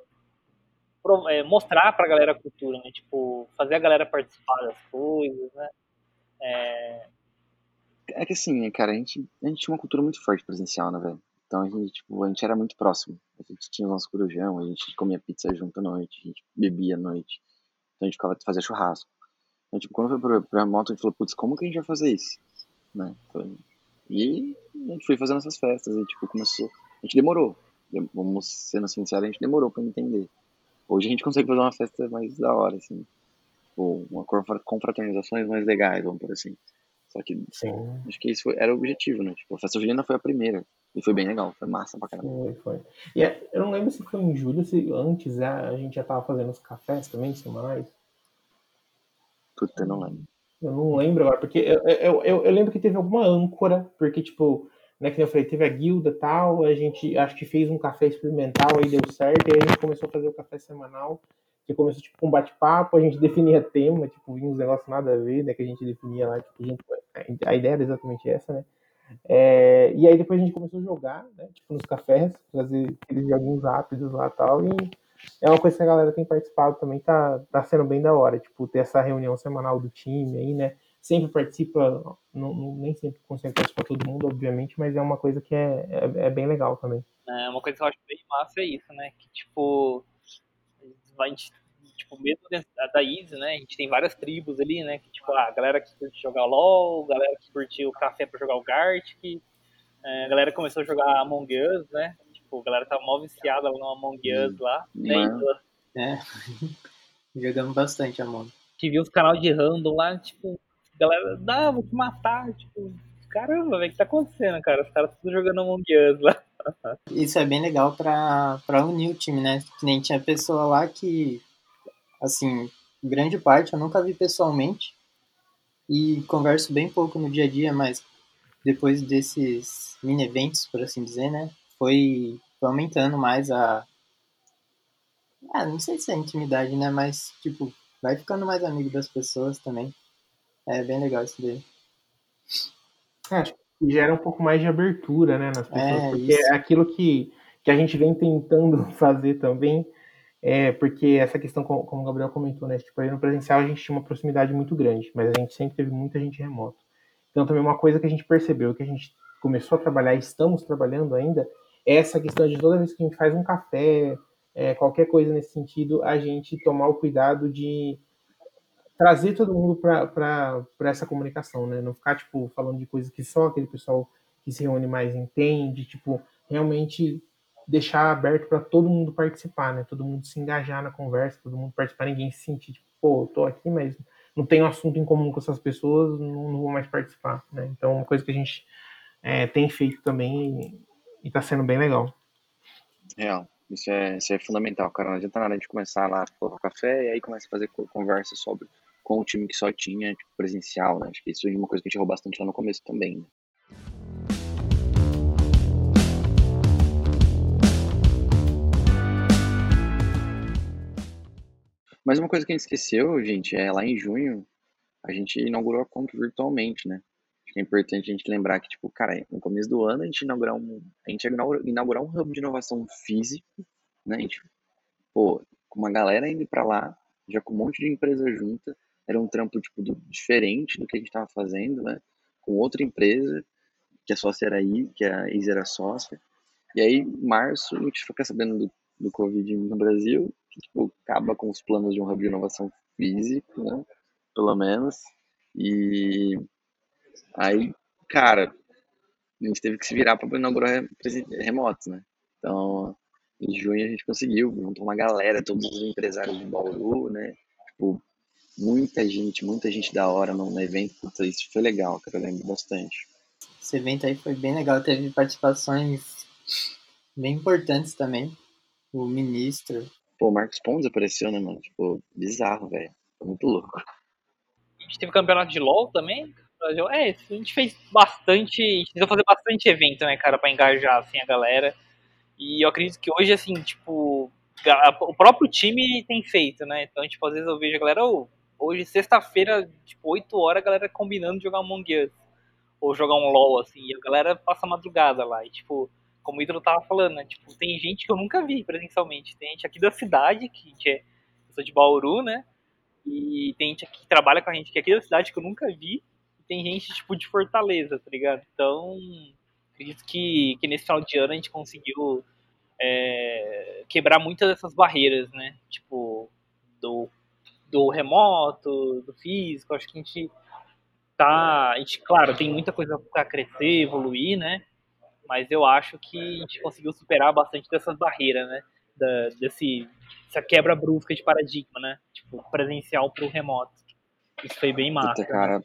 pro, é, mostrar pra galera a cultura, né, tipo, fazer a galera participar das coisas, né. É, é que assim, cara, a gente, a gente tinha uma cultura muito forte presencial, né, velho? Então a gente, tipo, a gente era muito próximo. A gente tinha o nosso corujão, a gente comia pizza junto à noite, a gente bebia à noite. Então a gente ficava fazia churrasco. Então, tipo, quando foi pro, pro remoto, a gente falou, putz, como que a gente vai fazer isso? Né? E a gente foi fazendo essas festas e, tipo, começou... A gente demorou, vamos sendo sinceros, a gente demorou pra entender. Hoje a gente consegue fazer uma festa mais da hora, assim. Ou uma confraternizações mais legais, vamos por assim. Só que Sim. acho que isso foi, era o objetivo, né? Tipo, a festa julina foi a primeira. E foi bem legal, foi massa pra caramba. Foi, foi. E é, eu não lembro se foi em julho, se antes a, a gente já tava fazendo os cafés também, semanais. Puta, não lembro. Eu não lembro agora, porque eu, eu, eu, eu, lembro que teve alguma âncora, porque, tipo, né, que eu falei, teve a guilda tal, a gente acho que fez um café experimental, aí deu certo, e aí a gente começou a fazer o café semanal, que começou, tipo, com um bate-papo, a gente definia tema, tipo, vinha uns negócios nada a ver, né, que a gente definia lá, tipo, a, ideia era exatamente essa, né, é, e aí depois a gente começou a jogar, né, tipo, nos cafés, fazer aqueles joguinhos rápidos lá tal, e é uma coisa que a galera tem participado também, tá, tá sendo bem da hora, tipo, ter essa reunião semanal do time aí, né? Sempre participa, não, não, nem sempre consegue participar todo mundo, obviamente, mas é uma coisa que é, é, é, bem legal também. É, uma coisa que eu acho bem massa é isso, né? Que, tipo, a gente, tipo, mesmo da Easy, né? A gente tem várias tribos ali, né? Que, tipo, a galera que curte jogar LOL, galera que curte o café pra jogar o Gartic, é, a galera começou a jogar Among Us, né? Tipo, a galera tá mal viciada lá no Among Us hum, lá. Né? É. Jogamos bastante Among. Que viu os canais de random lá, tipo, a galera, não, vou te matar, tipo, caramba, velho, o que tá acontecendo, cara? Os caras tudo jogando Among Us lá. Isso é bem legal pra, pra unir o time, né? Que nem tinha pessoa lá que, assim, grande parte eu nunca vi pessoalmente e converso bem pouco no dia a dia, mas depois desses mini eventos, por assim dizer, né? Foi, foi aumentando mais a. Ah, não sei se é intimidade, né? Mas, tipo, vai ficando mais amigo das pessoas também. É bem legal isso daí. É, acho que gera um pouco mais de abertura, né, nas pessoas. É, porque isso. é aquilo que, que a gente vem tentando fazer também. É, porque essa questão, como o Gabriel comentou, né? Tipo, aí no presencial a gente tinha uma proximidade muito grande, mas a gente sempre teve muita gente remota. Então também uma coisa que a gente percebeu, que a gente começou a trabalhar, estamos trabalhando ainda, é essa questão de toda vez que a gente faz um café, é, qualquer coisa nesse sentido, a gente tomar o cuidado de trazer todo mundo para essa comunicação, né? Não ficar, tipo, falando de coisas que só aquele pessoal que se reúne mais entende, tipo, realmente deixar aberto para todo mundo participar, né? Todo mundo se engajar na conversa, todo mundo participar, ninguém se sentir, tipo, pô, tô aqui, mas não tenho assunto em comum com essas pessoas, não, não vou mais participar, né? Então, uma coisa que a gente é, tem feito também e está sendo bem legal. Real. Isso é, isso é fundamental, cara. Não adianta nada de começar lá o café e aí começa a fazer conversa sobre com o time que só tinha tipo, presencial, né? Acho que isso é uma coisa que a gente errou bastante lá no começo também. Né? Mas uma coisa que a gente esqueceu, gente, é lá em junho, a gente inaugurou a conta virtualmente, né? Que é importante a gente lembrar que, tipo, cara, no começo do ano a gente inaugurar um, a gente inaugurar, um hub de inovação físico, né? A gente, pô, com uma galera indo para lá, já com um monte de empresa junta, era um trampo, tipo, do, diferente do que a gente tava fazendo, né? Com outra empresa, que a sócia era aí, que a Isa era sócia. E aí, em março, a gente fica sabendo do, do Covid no Brasil, que tipo, acaba com os planos de um hub de inovação físico, né? Pelo menos. E aí, cara, a gente teve que se virar para inaugurar remotos, né? Então, em junho a gente conseguiu, juntou uma galera, todos os empresários de Bauru, né? Tipo, muita gente, muita gente da hora no, evento. Puta, isso foi legal, cara, eu lembro bastante. Esse evento aí foi bem legal, teve participações bem importantes também. O ministro, Pô, o Marcos Pontes apareceu, né, mano? Tipo, bizarro, velho. Muito louco. A gente teve campeonato de LoL também. É, a gente fez bastante. A gente precisou fazer bastante evento, né, cara, pra engajar assim, a galera. E eu acredito que hoje, assim, tipo, o próprio time tem feito, né? Então, tipo, às vezes eu vejo a galera, oh, hoje, sexta-feira, tipo, 8 horas, a galera combinando de jogar um Among Us. Ou jogar um LoL, assim, e a galera passa a madrugada lá. E, tipo, como o Hidro tava falando, né? Tipo, tem gente que eu nunca vi presencialmente. Tem gente aqui da cidade, que a gente é. Eu sou de Bauru, né? E tem gente aqui que trabalha com a gente que é aqui da cidade que eu nunca vi. Tem gente, tipo, de Fortaleza, tá ligado? Então, acredito que, que nesse final de ano a gente conseguiu é, quebrar muitas dessas barreiras, né? Tipo, do, do remoto, do físico. Acho que a gente tá. A gente, claro, tem muita coisa para crescer, evoluir, né? mas eu acho que a gente conseguiu superar bastante dessas barreiras, né? Da, desse, essa quebra brusca de paradigma, né? Tipo, presencial para o remoto. Isso foi bem massa. Puta, cara,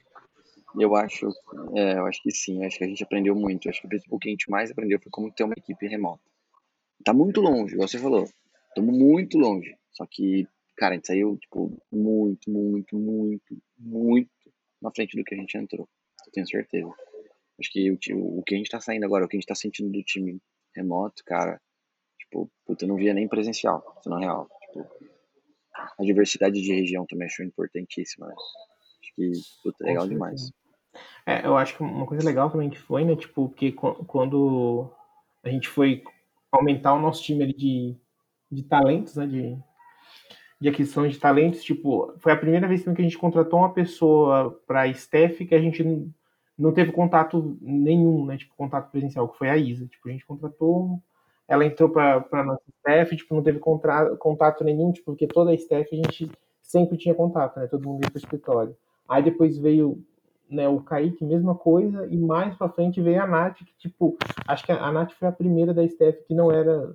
eu acho, é, eu acho que sim, acho que a gente aprendeu muito. Acho que o que a gente mais aprendeu foi como ter uma equipe remota. Tá muito longe, igual você falou. Estamos muito longe. Só que, cara, a gente saiu, tipo, muito, muito, muito, muito na frente do que a gente entrou. Eu tenho certeza. Acho que o, o que a gente tá saindo agora, o que a gente tá sentindo do time remoto, cara, tipo, puta, eu não via nem presencial, na real. Tipo, a diversidade de região também achou importantíssima. Né? Acho que, puta, legal demais. É, eu acho que uma coisa legal também que foi, né, tipo, porque quando a gente foi aumentar o nosso time ali de, de talentos, né, de, de aquisição de talentos, tipo, foi a primeira vez que a gente contratou uma pessoa para staff que a gente não teve contato nenhum, né? Tipo, contato presencial, que foi a Isa. Tipo, a gente contratou, ela entrou para nossa staff, tipo, não teve contato nenhum, tipo, porque toda a staff a gente sempre tinha contato, né? Todo mundo ia pro escritório. Aí depois veio né, o Kaique, mesma coisa, e mais pra frente veio a Nath, que, tipo, acho que a Nath foi a primeira da staff que não era,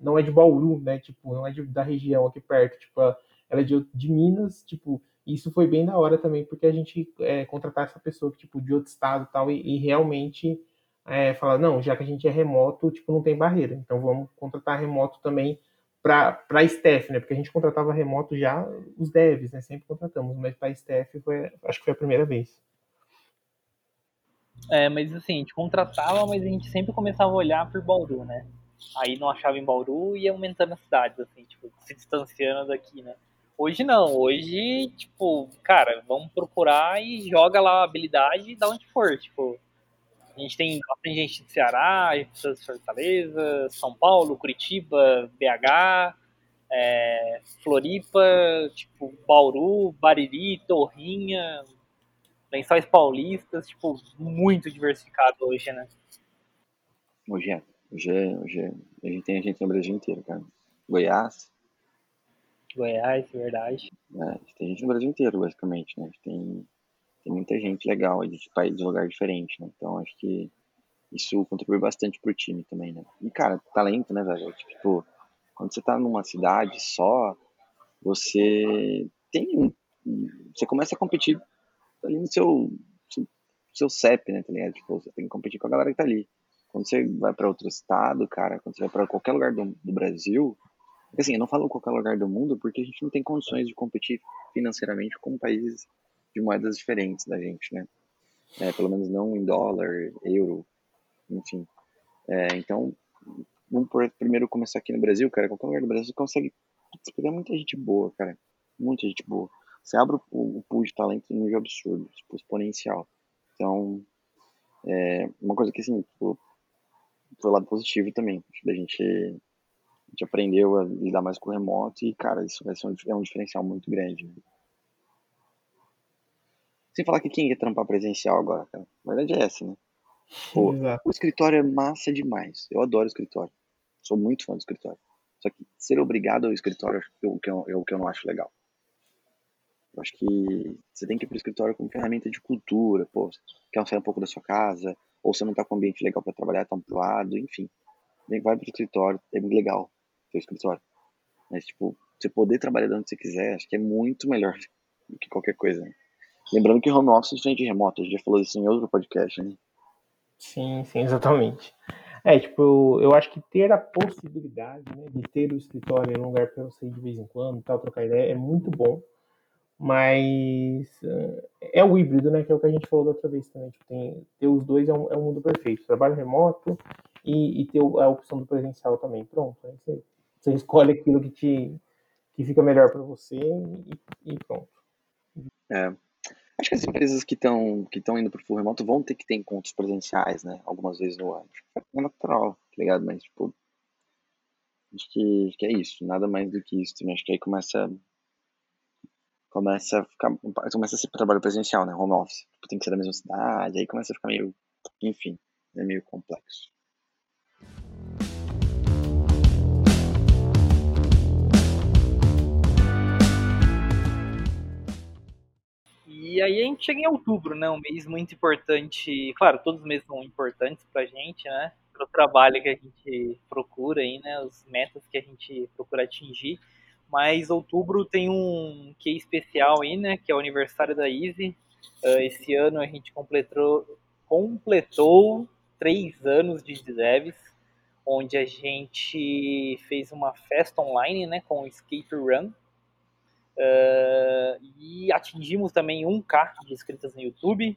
não é de Bauru, né? Tipo, não é de, da região aqui perto, tipo, ela é de, de Minas, tipo, isso foi bem da hora também, porque a gente é, contratar essa pessoa tipo, de outro estado e tal, e, e realmente é, falar, não, já que a gente é remoto, tipo, não tem barreira, então vamos contratar remoto também para staff, né? Porque a gente contratava remoto já os devs, né? Sempre contratamos, mas para staff foi, acho que foi a primeira vez. É, mas assim, a gente contratava, mas a gente sempre começava a olhar por Bauru, né? Aí não achava em Bauru e ia aumentando as cidades, assim, tipo, se distanciando daqui, né? Hoje não, hoje, tipo, cara, vamos procurar e joga lá a habilidade da onde for, tipo. A gente tem bastante gente de Ceará, pessoas de Fortaleza, São Paulo, Curitiba, BH, é, Floripa, tipo, Bauru, Bariri, Torrinha, Lençóis Paulistas, tipo, muito diversificado hoje, né? Hoje é. Hoje é, hoje é. A gente tem gente no Brasil inteiro, cara. Goiás. Goiás, verdade. É, tem gente no Brasil inteiro, basicamente, né? Tem, tem muita gente legal de país de lugar diferente, né? Então acho que isso contribui bastante pro time também, né? E, cara, talento, né, velho? Tipo, quando você tá numa cidade só, você tem. Você começa a competir ali no seu, seu, CEP, né, tá ligado? Tipo, você tem que competir com a galera que tá ali. Quando você vai para outro estado, cara, quando você vai para qualquer lugar do, do Brasil, assim, eu não falo qualquer lugar do mundo porque a gente não tem condições de competir financeiramente com países de moedas diferentes da gente, né? É, pelo menos não em dólar, euro, enfim. É, então, vamos primeiro começar aqui no Brasil, cara. Qualquer lugar do Brasil você consegue pegar muita gente boa, cara. Muita gente boa. Você abre o, o pool de talento em nível absurdo, tipo, exponencial. Então, é uma coisa que, assim, tipo, foi o lado positivo também. Da gente, a gente aprendeu a lidar mais com o remoto e, cara, isso vai ser um, é um diferencial muito grande. Né? Sem falar que quem quer trampar presencial agora, cara? A verdade é essa, né? Pô, o escritório é massa demais. Eu adoro escritório. Sou muito fã do escritório. Só que ser obrigado ao escritório é o que eu, é o que eu não acho legal. Eu acho que você tem que ir para o escritório como ferramenta de cultura. Pô, quer sair um pouco da sua casa, ou você não está com um ambiente legal para trabalhar, tá um lado, enfim. Vai para o escritório, é legal o escritório. Mas, tipo, você poder trabalhar de onde você quiser, acho que é muito melhor do que qualquer coisa. Né? Lembrando que home office é diferente de remoto, a gente já falou isso em outro podcast, né? Sim, sim, exatamente. É, tipo, eu acho que ter a possibilidade né, de ter o escritório em um lugar para você ir de vez em quando, tal, trocar ideia, é muito bom. Mas uh, é o híbrido, né? Que é o que a gente falou da outra vez também. Tipo, tem, ter os dois é um, é um mundo perfeito. Trabalho remoto e, e ter a opção do presencial também. Pronto. Aí você, você escolhe aquilo que, te, que fica melhor para você e, e, pronto. É, Acho que as empresas que estão que estão indo para o full remoto vão ter que ter encontros presenciais, né? Algumas vezes no ano. É natural, tá ligado? Mas, tipo, acho que, que é isso. Nada mais do que isso também. Acho que aí começa começa a ficar começa a ser trabalho presencial, né? Home office. Tipo, tem que ser da mesma cidade, aí começa a ficar meio, enfim, é meio complexo. E aí a gente chega em outubro, né? Um mês muito importante. Claro, todos os meses são importantes pra gente, né? Pro trabalho que a gente procura aí, né? Os metas que a gente procura atingir. Mas outubro tem um que especial aí, né? Que é o aniversário da Easy. Uh, esse ano a gente completou, completou três anos de devs, onde a gente fez uma festa online, né? Com o Escape Run Uh, e atingimos também 1K de inscritos no YouTube.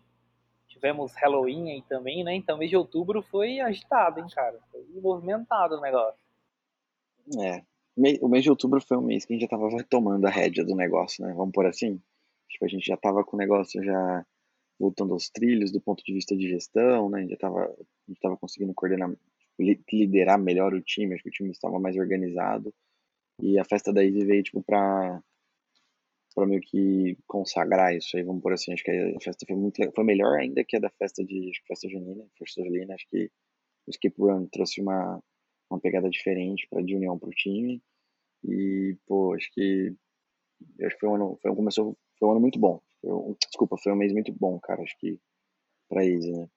Tivemos Halloween aí também, né? Então, mês de outubro foi agitado, hein, cara? Foi movimentado o negócio. É. O mês de outubro foi um mês que a gente já tava retomando a rédea do negócio, né? Vamos por assim? Tipo, a gente já tava com o negócio já voltando aos trilhos do ponto de vista de gestão, né? A gente já tava, conseguindo coordenar, liderar melhor o time, acho que o time estava mais organizado. E a festa da Easy veio, tipo, pra para meio que consagrar isso aí, vamos por assim, acho que a festa foi muito foi melhor ainda que a da festa de festa junina, festa junina, acho que o Skip Run trouxe uma uma pegada diferente para de união pro time e pô, acho que acho que foi um ano, foi um, começou foi um ano muito bom. Foi desculpa, foi um mês muito bom, cara, acho que para Easy, né?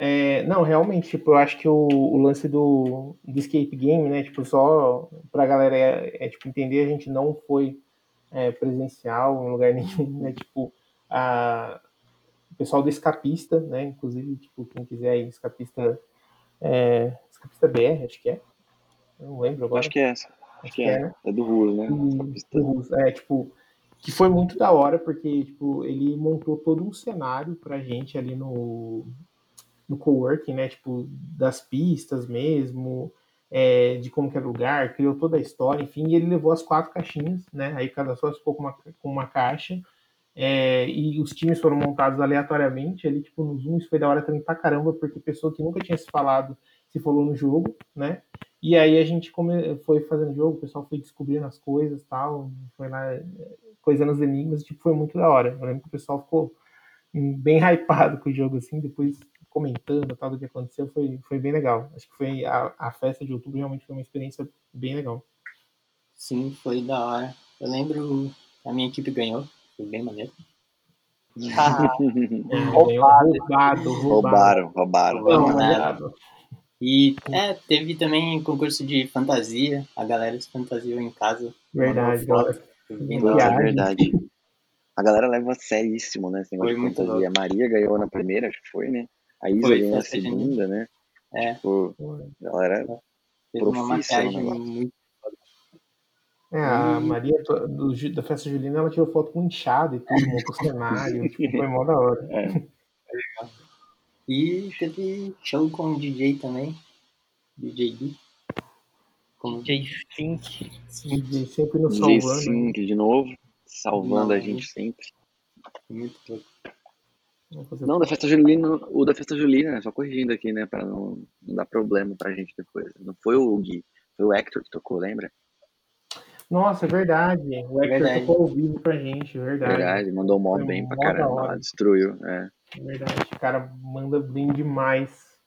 É, não, realmente, tipo, eu acho que o, o, lance do, do escape game, né, tipo, só pra galera é, é, tipo, entender, a gente não foi é, presencial em lugar nenhum, né? Tipo, a, o pessoal do Escapista, né? Inclusive, tipo, quem quiser aí, Escapista, é, Escapista BR, acho que é. Não lembro agora. Acho que é essa. Acho, que, é. é. Do Rulo, né? Rulo, é, tipo, que foi muito da hora, porque, tipo, ele montou todo um cenário pra gente ali no, no coworking, né? Tipo, das pistas mesmo, é, de como que era o lugar, criou toda a história, enfim, e ele levou as quatro caixinhas, né? Aí cada só ficou com uma, com uma caixa. É, e os times foram montados aleatoriamente ali, tipo, no Zoom, isso foi da hora também pra caramba, porque pessoa que nunca tinha se falado se falou no jogo, né? E aí a gente come, foi fazendo jogo, o pessoal foi descobrindo as coisas tal, foi lá coisando os enigmas, tipo, foi muito da hora. Eu lembro que o pessoal ficou bem hypado com o jogo, assim, depois comentando tal do que aconteceu, foi, foi bem legal. Acho que foi a, a festa de outubro realmente foi uma experiência bem legal. Sim, foi da hora. Eu lembro a minha equipe ganhou, foi bem maneiro. Ah, É, Roubado. roubado, roubado. Roubaram, roubaram. Não, roubaram. E é, teve também concurso de fantasia, a galera se fantasiou em casa. Verdade, galera. Nossa, é verdade. A galera leva seríssimo, né? Esse negócio Foi de fantasia. A Maria ganhou na primeira, acho que foi, né? A Isa Foi, ganhou na segunda, né? É. Tipo, a galera Teve uma maquiagem muito. É, a. Maria do- da festa julina, ela tirou foto com inchado e tudo, montou o cenário, tipo, foi mó da hora. E teve show com o DJ também. DJ B. Com... DJ Fink. DJ sempre nos DJ salvando. né? Sync de novo, salvando a Não. gente sempre. Muito louco. Não, da festa julina, o da festa julina, só corrigindo aqui, né, pra não, não dar problema pra gente depois. Não foi o Gui, foi o Hector que tocou, lembra? Nossa, é verdade. O Hector Verdade. tocou ao vivo pra gente, verdade. Verdade, mandou um modo Foi bem pra mó caramba, destruiu, é. Verdade. O cara manda bem demais.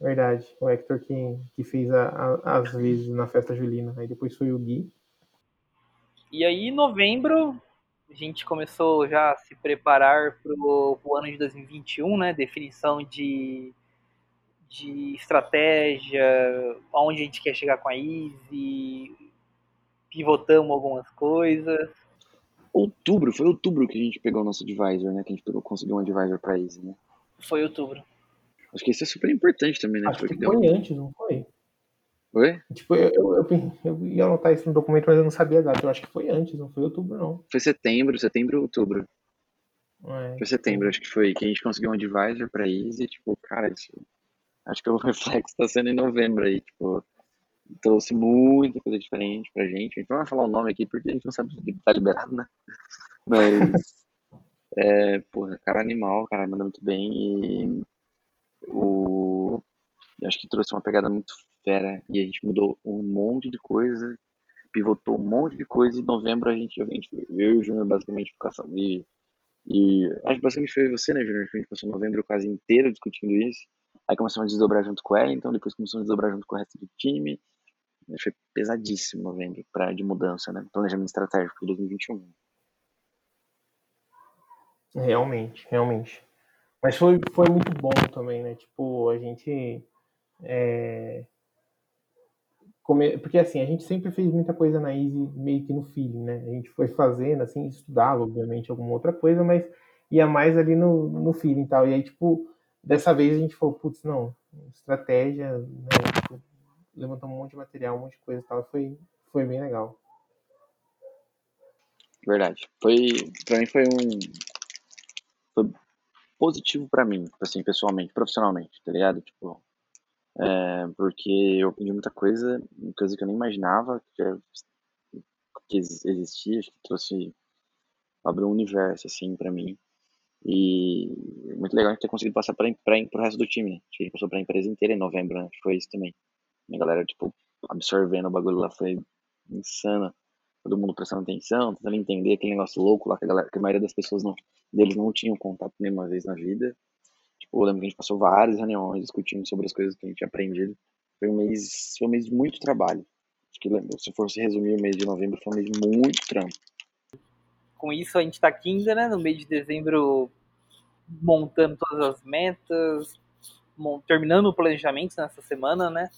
Verdade. O Hector que, que fez a, a- as vezes na festa julina. Aí depois foi o Gui. E aí, em novembro, a gente começou já a se preparar para o ano de 2021, né? Definição de, de estratégia, aonde a gente quer chegar com a Easy, pivotamos algumas coisas. Outubro, foi outubro que a gente pegou o nosso advisor, né, que a gente pegou, conseguiu um advisor pra Easy, né. Foi outubro. Acho que isso é super importante também, né, Acho porque que deu... foi antes, não foi? Oi? Tipo, eu, eu, eu, eu ia anotar isso no documento, mas eu não sabia a data. Eu acho que foi antes, não foi outubro, não. Foi setembro, setembro ou outubro. É, Foi setembro, acho que foi, que a gente conseguiu um advisor pra Easy, tipo, cara, isso, acho que o reflexo tá sendo em novembro aí, tipo, trouxe muita coisa diferente pra gente. A gente não vai falar o nome aqui porque a gente não sabe se tá liberado, né? Mas, é, porra, cara animal, cara manda muito bem e o, acho que trouxe uma pegada muito fera e a gente mudou um monte de coisa, pivotou um monte de coisa e em novembro a gente, a gente eu e o Júnior basicamente ficação e e acho que basicamente foi você, né, Júnior? A gente passou novembro quase inteiro discutindo isso. Aí começamos a desdobrar junto com ela, então depois começamos a desdobrar junto com o resto do time. Foi pesadíssimo novembro pra, de mudança, né? Planejamento estratégico de 2021. Realmente, realmente. Mas foi, foi muito bom também, né? Tipo, a gente. é, come- Porque assim, a gente sempre fez muita coisa na Easy meio que no feeling, né? A gente foi fazendo, assim, estudava, obviamente, alguma outra coisa, mas ia mais ali no, no feeling e tal. E aí, tipo, dessa vez a gente falou, putz, não, estratégia, né? Levantamos um monte de material, um monte de coisa e tal. Foi, foi bem legal. Verdade. Foi, pra mim foi um. Foi positivo pra mim, tipo assim, pessoalmente, profissionalmente, tá ligado? Tipo, é, porque eu aprendi muita coisa, coisa que eu nem imaginava que, é- que ex- existia, que trouxe, abriu um universo, assim, pra mim. E muito legal a gente ter conseguido passar pra, pro resto do time, né? A gente passou pra empresa inteira em novembro, né? Foi isso também. A galera, tipo, absorvendo o bagulho lá foi insano. Todo mundo prestando atenção, tentando entender aquele negócio louco lá que a, galera, que a maioria das pessoas não, deles não tinham contato nenhuma vez na vida. Tipo, eu lembro que a gente passou várias reuniões discutindo sobre as coisas que a gente tinha aprendido. Foi um mês, foi um mês de muito trabalho. Acho que se fosse resumir o mês de novembro, foi um mês de muito trampo. Com isso, a gente está aqui ainda, né? No mês de dezembro, montando todas as metas, terminando o planejamento nessa semana, né?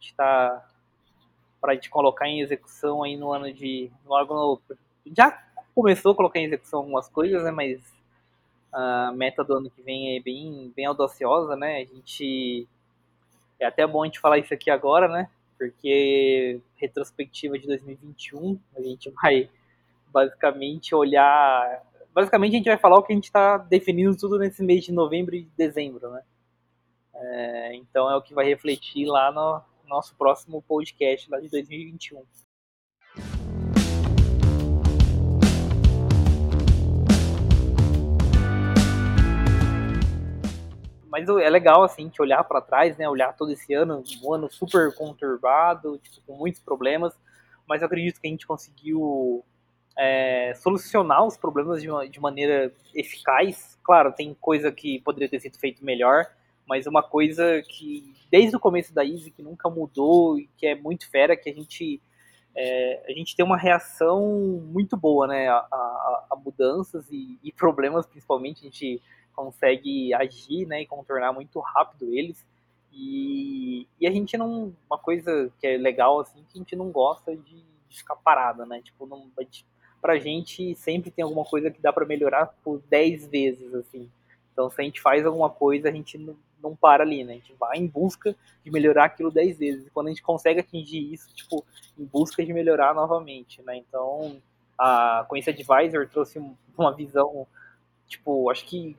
Está para a gente colocar em execução aí no ano de. Logo no, já começou a colocar em execução algumas coisas, né? Mas a meta do ano que vem é bem, bem audaciosa, né? A gente. É até bom a gente falar isso aqui agora, né? Porque retrospectiva de 2021, a gente vai basicamente olhar. Basicamente a gente vai falar o que a gente está definindo tudo nesse mês de novembro e dezembro, né? É, então é o que vai refletir lá no nosso próximo podcast lá de 2021. Mas é legal assim de olhar para trás, né? Olhar todo esse ano, um ano super conturbado, tipo, com muitos problemas, mas eu acredito que a gente conseguiu é, solucionar os problemas de, uma, de maneira eficaz. Claro, tem coisa que poderia ter sido feito melhor, mas uma coisa que desde o começo da Easy que nunca mudou e que é muito fera que a gente é, a gente tem uma reação muito boa, né, a, a, a mudanças e, e, problemas principalmente a gente consegue agir, né, e contornar muito rápido eles e, e a gente não uma coisa que é legal assim que a gente não gosta de, de ficar parada, né, tipo não pra gente sempre tem alguma coisa que dá para melhorar por 10 vezes assim. Então, se a gente faz alguma coisa, a gente não, para ali, né? A gente vai em busca de melhorar aquilo 10 vezes. E quando a gente consegue atingir isso, tipo, em busca de melhorar novamente, né? Então, a Coincidence Advisor trouxe uma visão, tipo, acho que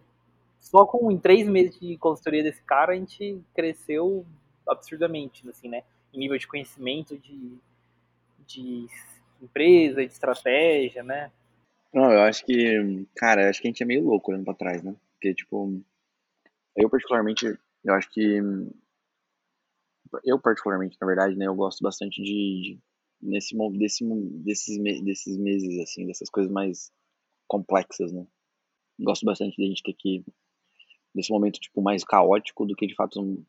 só com em três meses de consultoria desse cara, a gente cresceu absurdamente, assim, né? Em nível de conhecimento de, de empresa, de estratégia, né? Não, eu acho que, cara, eu acho que a gente é meio louco olhando pra trás, né? Porque, tipo, eu particularmente, eu acho que. Eu, particularmente, na verdade, né, eu gosto bastante de. de nesse, desse, desses, desses meses, assim, dessas coisas mais complexas, né? Gosto bastante de a gente ter que. Nesse momento, tipo, mais caótico do que de fato um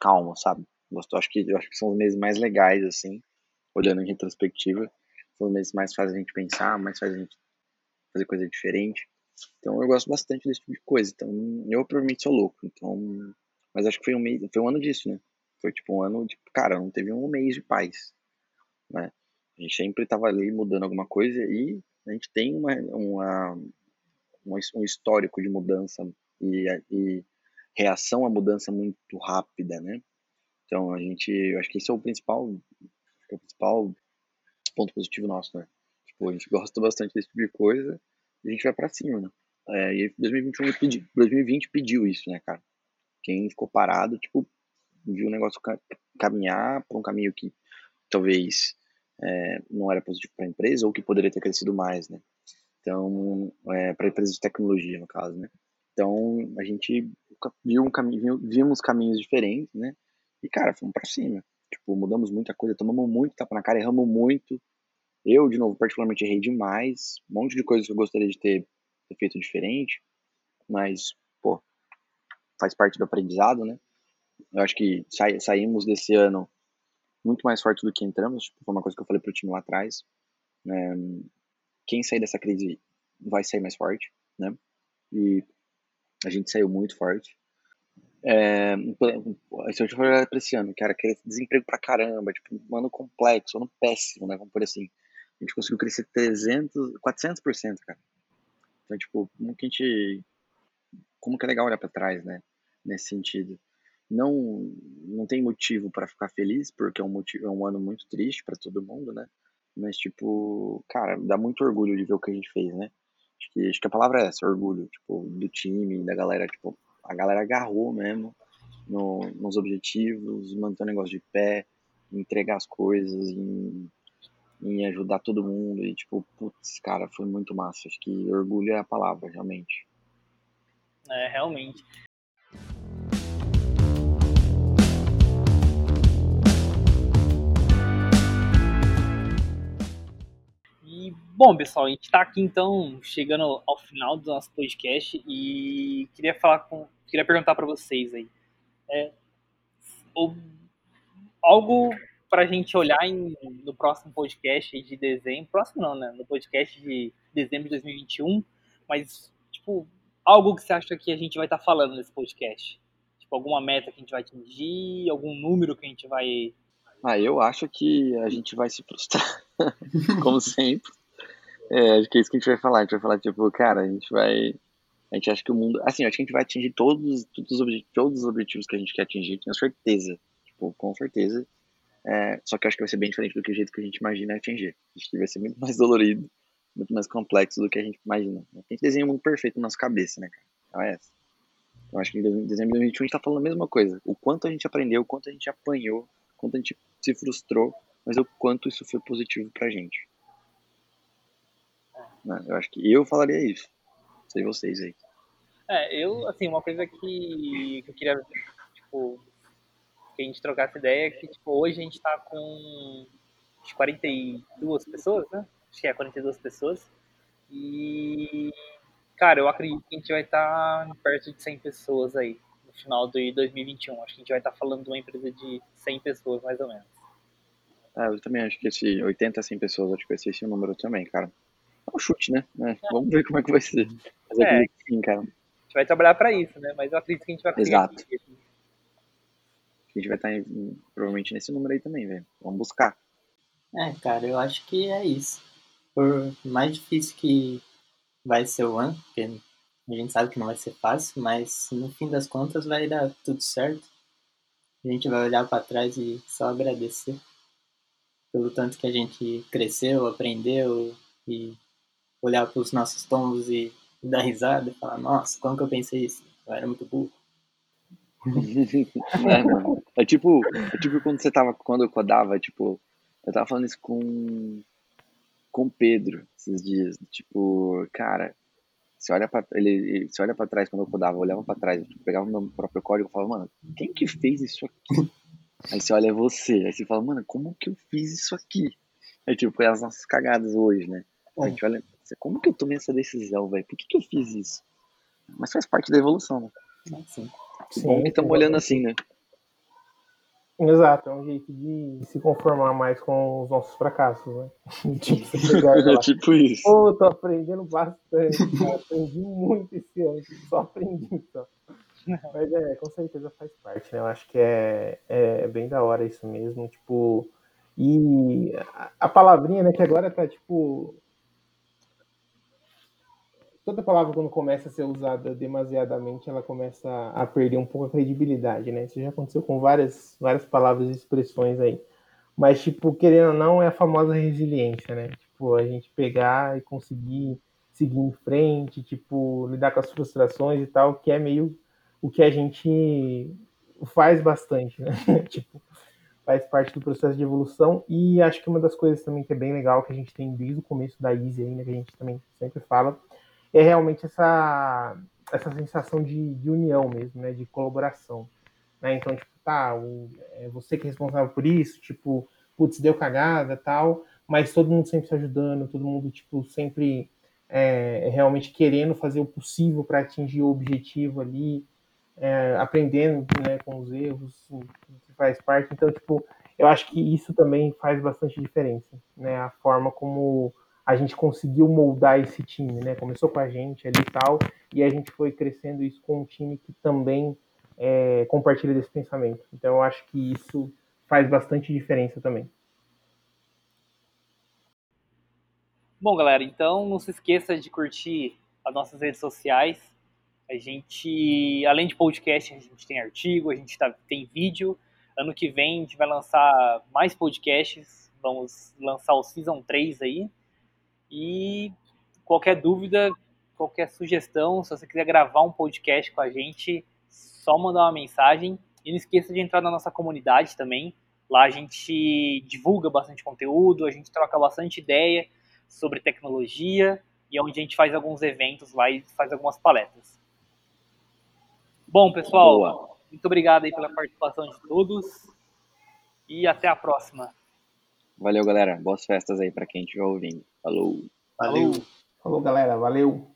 calmo, sabe? Gosto, acho que, eu acho que são os meses mais legais, assim, olhando em retrospectiva. São os meses mais fazem a gente pensar, mais fazem a gente fazer coisa diferente. Então eu gosto bastante desse tipo de coisa. Então eu provavelmente sou louco. Então, mas acho que foi um mês, foi um ano disso, né? Foi tipo um ano, tipo, cara, não teve um mês de paz, né? A gente sempre tava ali mudando alguma coisa e a gente tem uma, uma um histórico de mudança e, e reação à mudança muito rápida, né? Então a gente, eu acho que esse é o principal, é o principal ponto positivo nosso, né? Tipo, a gente gosta bastante desse tipo de coisa a gente vai para cima, né? É, e 2021 pedi, 2020 pediu isso, né, cara? Quem ficou parado, tipo, viu o negócio caminhar para um caminho que talvez é, não era positivo para a empresa ou que poderia ter crescido mais, né? Então, é, para empresas de tecnologia, no caso, né? Então, a gente viu um caminho, vimos caminhos diferentes, né? E, cara, fomos para cima. Tipo, mudamos muita coisa, tomamos muito tapa na cara, erramos muito, eu, de novo, particularmente errei demais. Um monte de coisas que eu gostaria de ter, feito diferente. Mas, pô, faz parte do aprendizado, né? Eu acho que sa saímos desse ano muito mais forte do que entramos. Tipo, foi uma coisa que eu falei pro time lá atrás. É, quem sair dessa crise vai sair mais forte, né? E a gente saiu muito forte. É, se eu te falar pra esse ano, cara, que desemprego pra caramba, tipo, um ano complexo, um ano péssimo, né? Vamos por assim a gente conseguiu crescer 300, 400%, cara. Então, tipo, como que a gente. Como que é legal olhar para trás, né? Nesse sentido. Não, não tem motivo para ficar feliz, porque é um, motivo, é um ano muito triste para todo mundo, né? Mas, tipo, cara, dá muito orgulho de ver o que a gente fez, né? Acho que, acho que a palavra é essa, orgulho, tipo, do time, da galera, tipo, a galera agarrou mesmo no, nos objetivos, manter o negócio de pé, entregar as coisas, em em ajudar todo mundo. E, tipo, putz, cara, foi muito massa. Acho que orgulho é a palavra, realmente. É, realmente. E, bom, pessoal, a gente está aqui então chegando ao final do nosso podcast e queria falar com, queria perguntar para vocês aí, é, o, algo para a gente olhar em, no próximo podcast de dezembro, próximo não, né? No podcast de dezembro de 2021, mas, tipo, algo que você acha que a gente vai estar tá falando nesse podcast? Tipo, alguma meta que a gente vai atingir, algum número que a gente vai. Ah, eu acho que a gente vai se frustrar, como sempre. É, acho que é isso que a gente vai falar. A gente vai falar, tipo, cara, a gente vai. A gente acha que o mundo. Assim, acho que a gente vai atingir todos, todos, os, todos os objetivos que a gente quer atingir, tenho certeza. Tipo, com certeza. É, só que eu acho que vai ser bem diferente do que o jeito que a gente imagina atingir. Acho que vai ser muito mais dolorido, muito mais complexo do que a gente imagina. A gente desenha um mundo perfeito na nossa cabeça, né, cara? Então é essa. Eu acho que em dezembro de 2021 a gente tá falando a mesma coisa. O quanto a gente aprendeu, o quanto a gente apanhou, o quanto a gente se frustrou, mas o quanto isso foi positivo pra gente. Né? Eu acho que eu falaria isso. Sei vocês aí. É, eu, assim, uma coisa que, que eu queria, tipo, que a gente trocasse ideia, que tipo, hoje a gente está com 42 pessoas, né? Acho que é 42 pessoas. E, cara, eu acredito que a gente vai estar tá perto de 100 pessoas aí no final de 2021. Acho que a gente vai estar falando de uma empresa de 100 pessoas, mais ou menos. É, eu também acho que esse 80, 100 pessoas, acho que vai ser esse o número também, cara. É um chute, né? É, vamos ver como é que vai ser. Mas eu É. acredito que sim, cara. A gente vai trabalhar para isso, né? Mas eu acredito que a gente vai conseguir Exato. atingir. A gente vai estar em- provavelmente nesse número aí também, velho. Vamos buscar. É, cara, eu acho que é isso. Por mais difícil que vai ser o ano, porque a gente sabe que não vai ser fácil, mas no fim das contas vai dar tudo certo. A gente vai olhar para trás e só agradecer pelo tanto que a gente cresceu, aprendeu e olhar para os nossos tombos e dar risada e falar, nossa, como que eu pensei isso? Eu era muito burro. é, mano. É tipo, é tipo quando você tava, quando eu codava, tipo, eu tava falando isso com, com Pedro esses dias. Tipo, cara, você olha pra, ele, você olha pra trás quando eu codava, eu olhava pra trás, eu tipo, pegava o meu próprio código e falava, mano, quem que fez isso aqui? Aí você olha é você, aí você fala, mano, como que eu fiz isso aqui? É tipo, é as nossas cagadas hoje, né? A gente olha, como que eu tomei essa decisão, velho? Por que que eu fiz isso? Mas faz parte da evolução, né? Assim, Que bom que estamos olhando assim, né? Exato, é um jeito de se conformar mais com os nossos fracassos, né? tipo, É tipo isso. Pô, tô aprendendo bastante, aprendi muito esse ano, só aprendi só. Mas é, com certeza faz parte, né? Eu acho que é, é bem da hora isso mesmo, tipo. E a, a palavrinha, né, que agora tá tipo. Toda palavra, quando começa a ser usada demasiadamente, ela começa a perder um pouco a credibilidade, né? Isso já aconteceu com várias, várias palavras e expressões aí. Mas, tipo, querendo ou não, é a famosa resiliência, né? Tipo, a gente pegar e conseguir seguir em frente, tipo, lidar com as frustrações e tal, que é meio o que a gente faz bastante, né? tipo, faz parte do processo de evolução. E acho que uma das coisas também que é bem legal, que a gente tem desde o começo da Easy ainda, que a gente também sempre fala, é realmente essa, essa sensação de, de união mesmo, né? De colaboração. Né? Então, tipo, tá, o, é você que é responsável por isso, tipo, putz, deu cagada tal, mas todo mundo sempre se ajudando, todo mundo, tipo, sempre é, realmente querendo fazer o possível para atingir o objetivo ali, é, aprendendo né, com os erros, que faz parte. Então, tipo, eu acho que isso também faz bastante diferença, né? A forma como a gente conseguiu moldar esse time, né? Começou com a gente ali e tal, e a gente foi crescendo isso com um time que também é, compartilha desse pensamento. Então, eu acho que isso faz bastante diferença também. Bom, galera, então não se esqueça de curtir as nossas redes sociais. A gente, além de podcast, a gente tem artigo, a gente tá, tem vídeo. Ano que vem a gente vai lançar mais podcasts. Vamos lançar o Season 3 aí. E qualquer dúvida, qualquer sugestão, se você quiser gravar um podcast com a gente, só mandar uma mensagem. E não esqueça de entrar na nossa comunidade também. Lá a gente divulga bastante conteúdo, a gente troca bastante ideia sobre tecnologia e é onde a gente faz alguns eventos lá e faz algumas palestras. Bom, pessoal, Boa. muito obrigado aí pela participação de todos e até a próxima. Valeu, galera. Boas festas aí pra quem estiver ouvindo. Falou. valeu. Falou. Falou, galera. Valeu.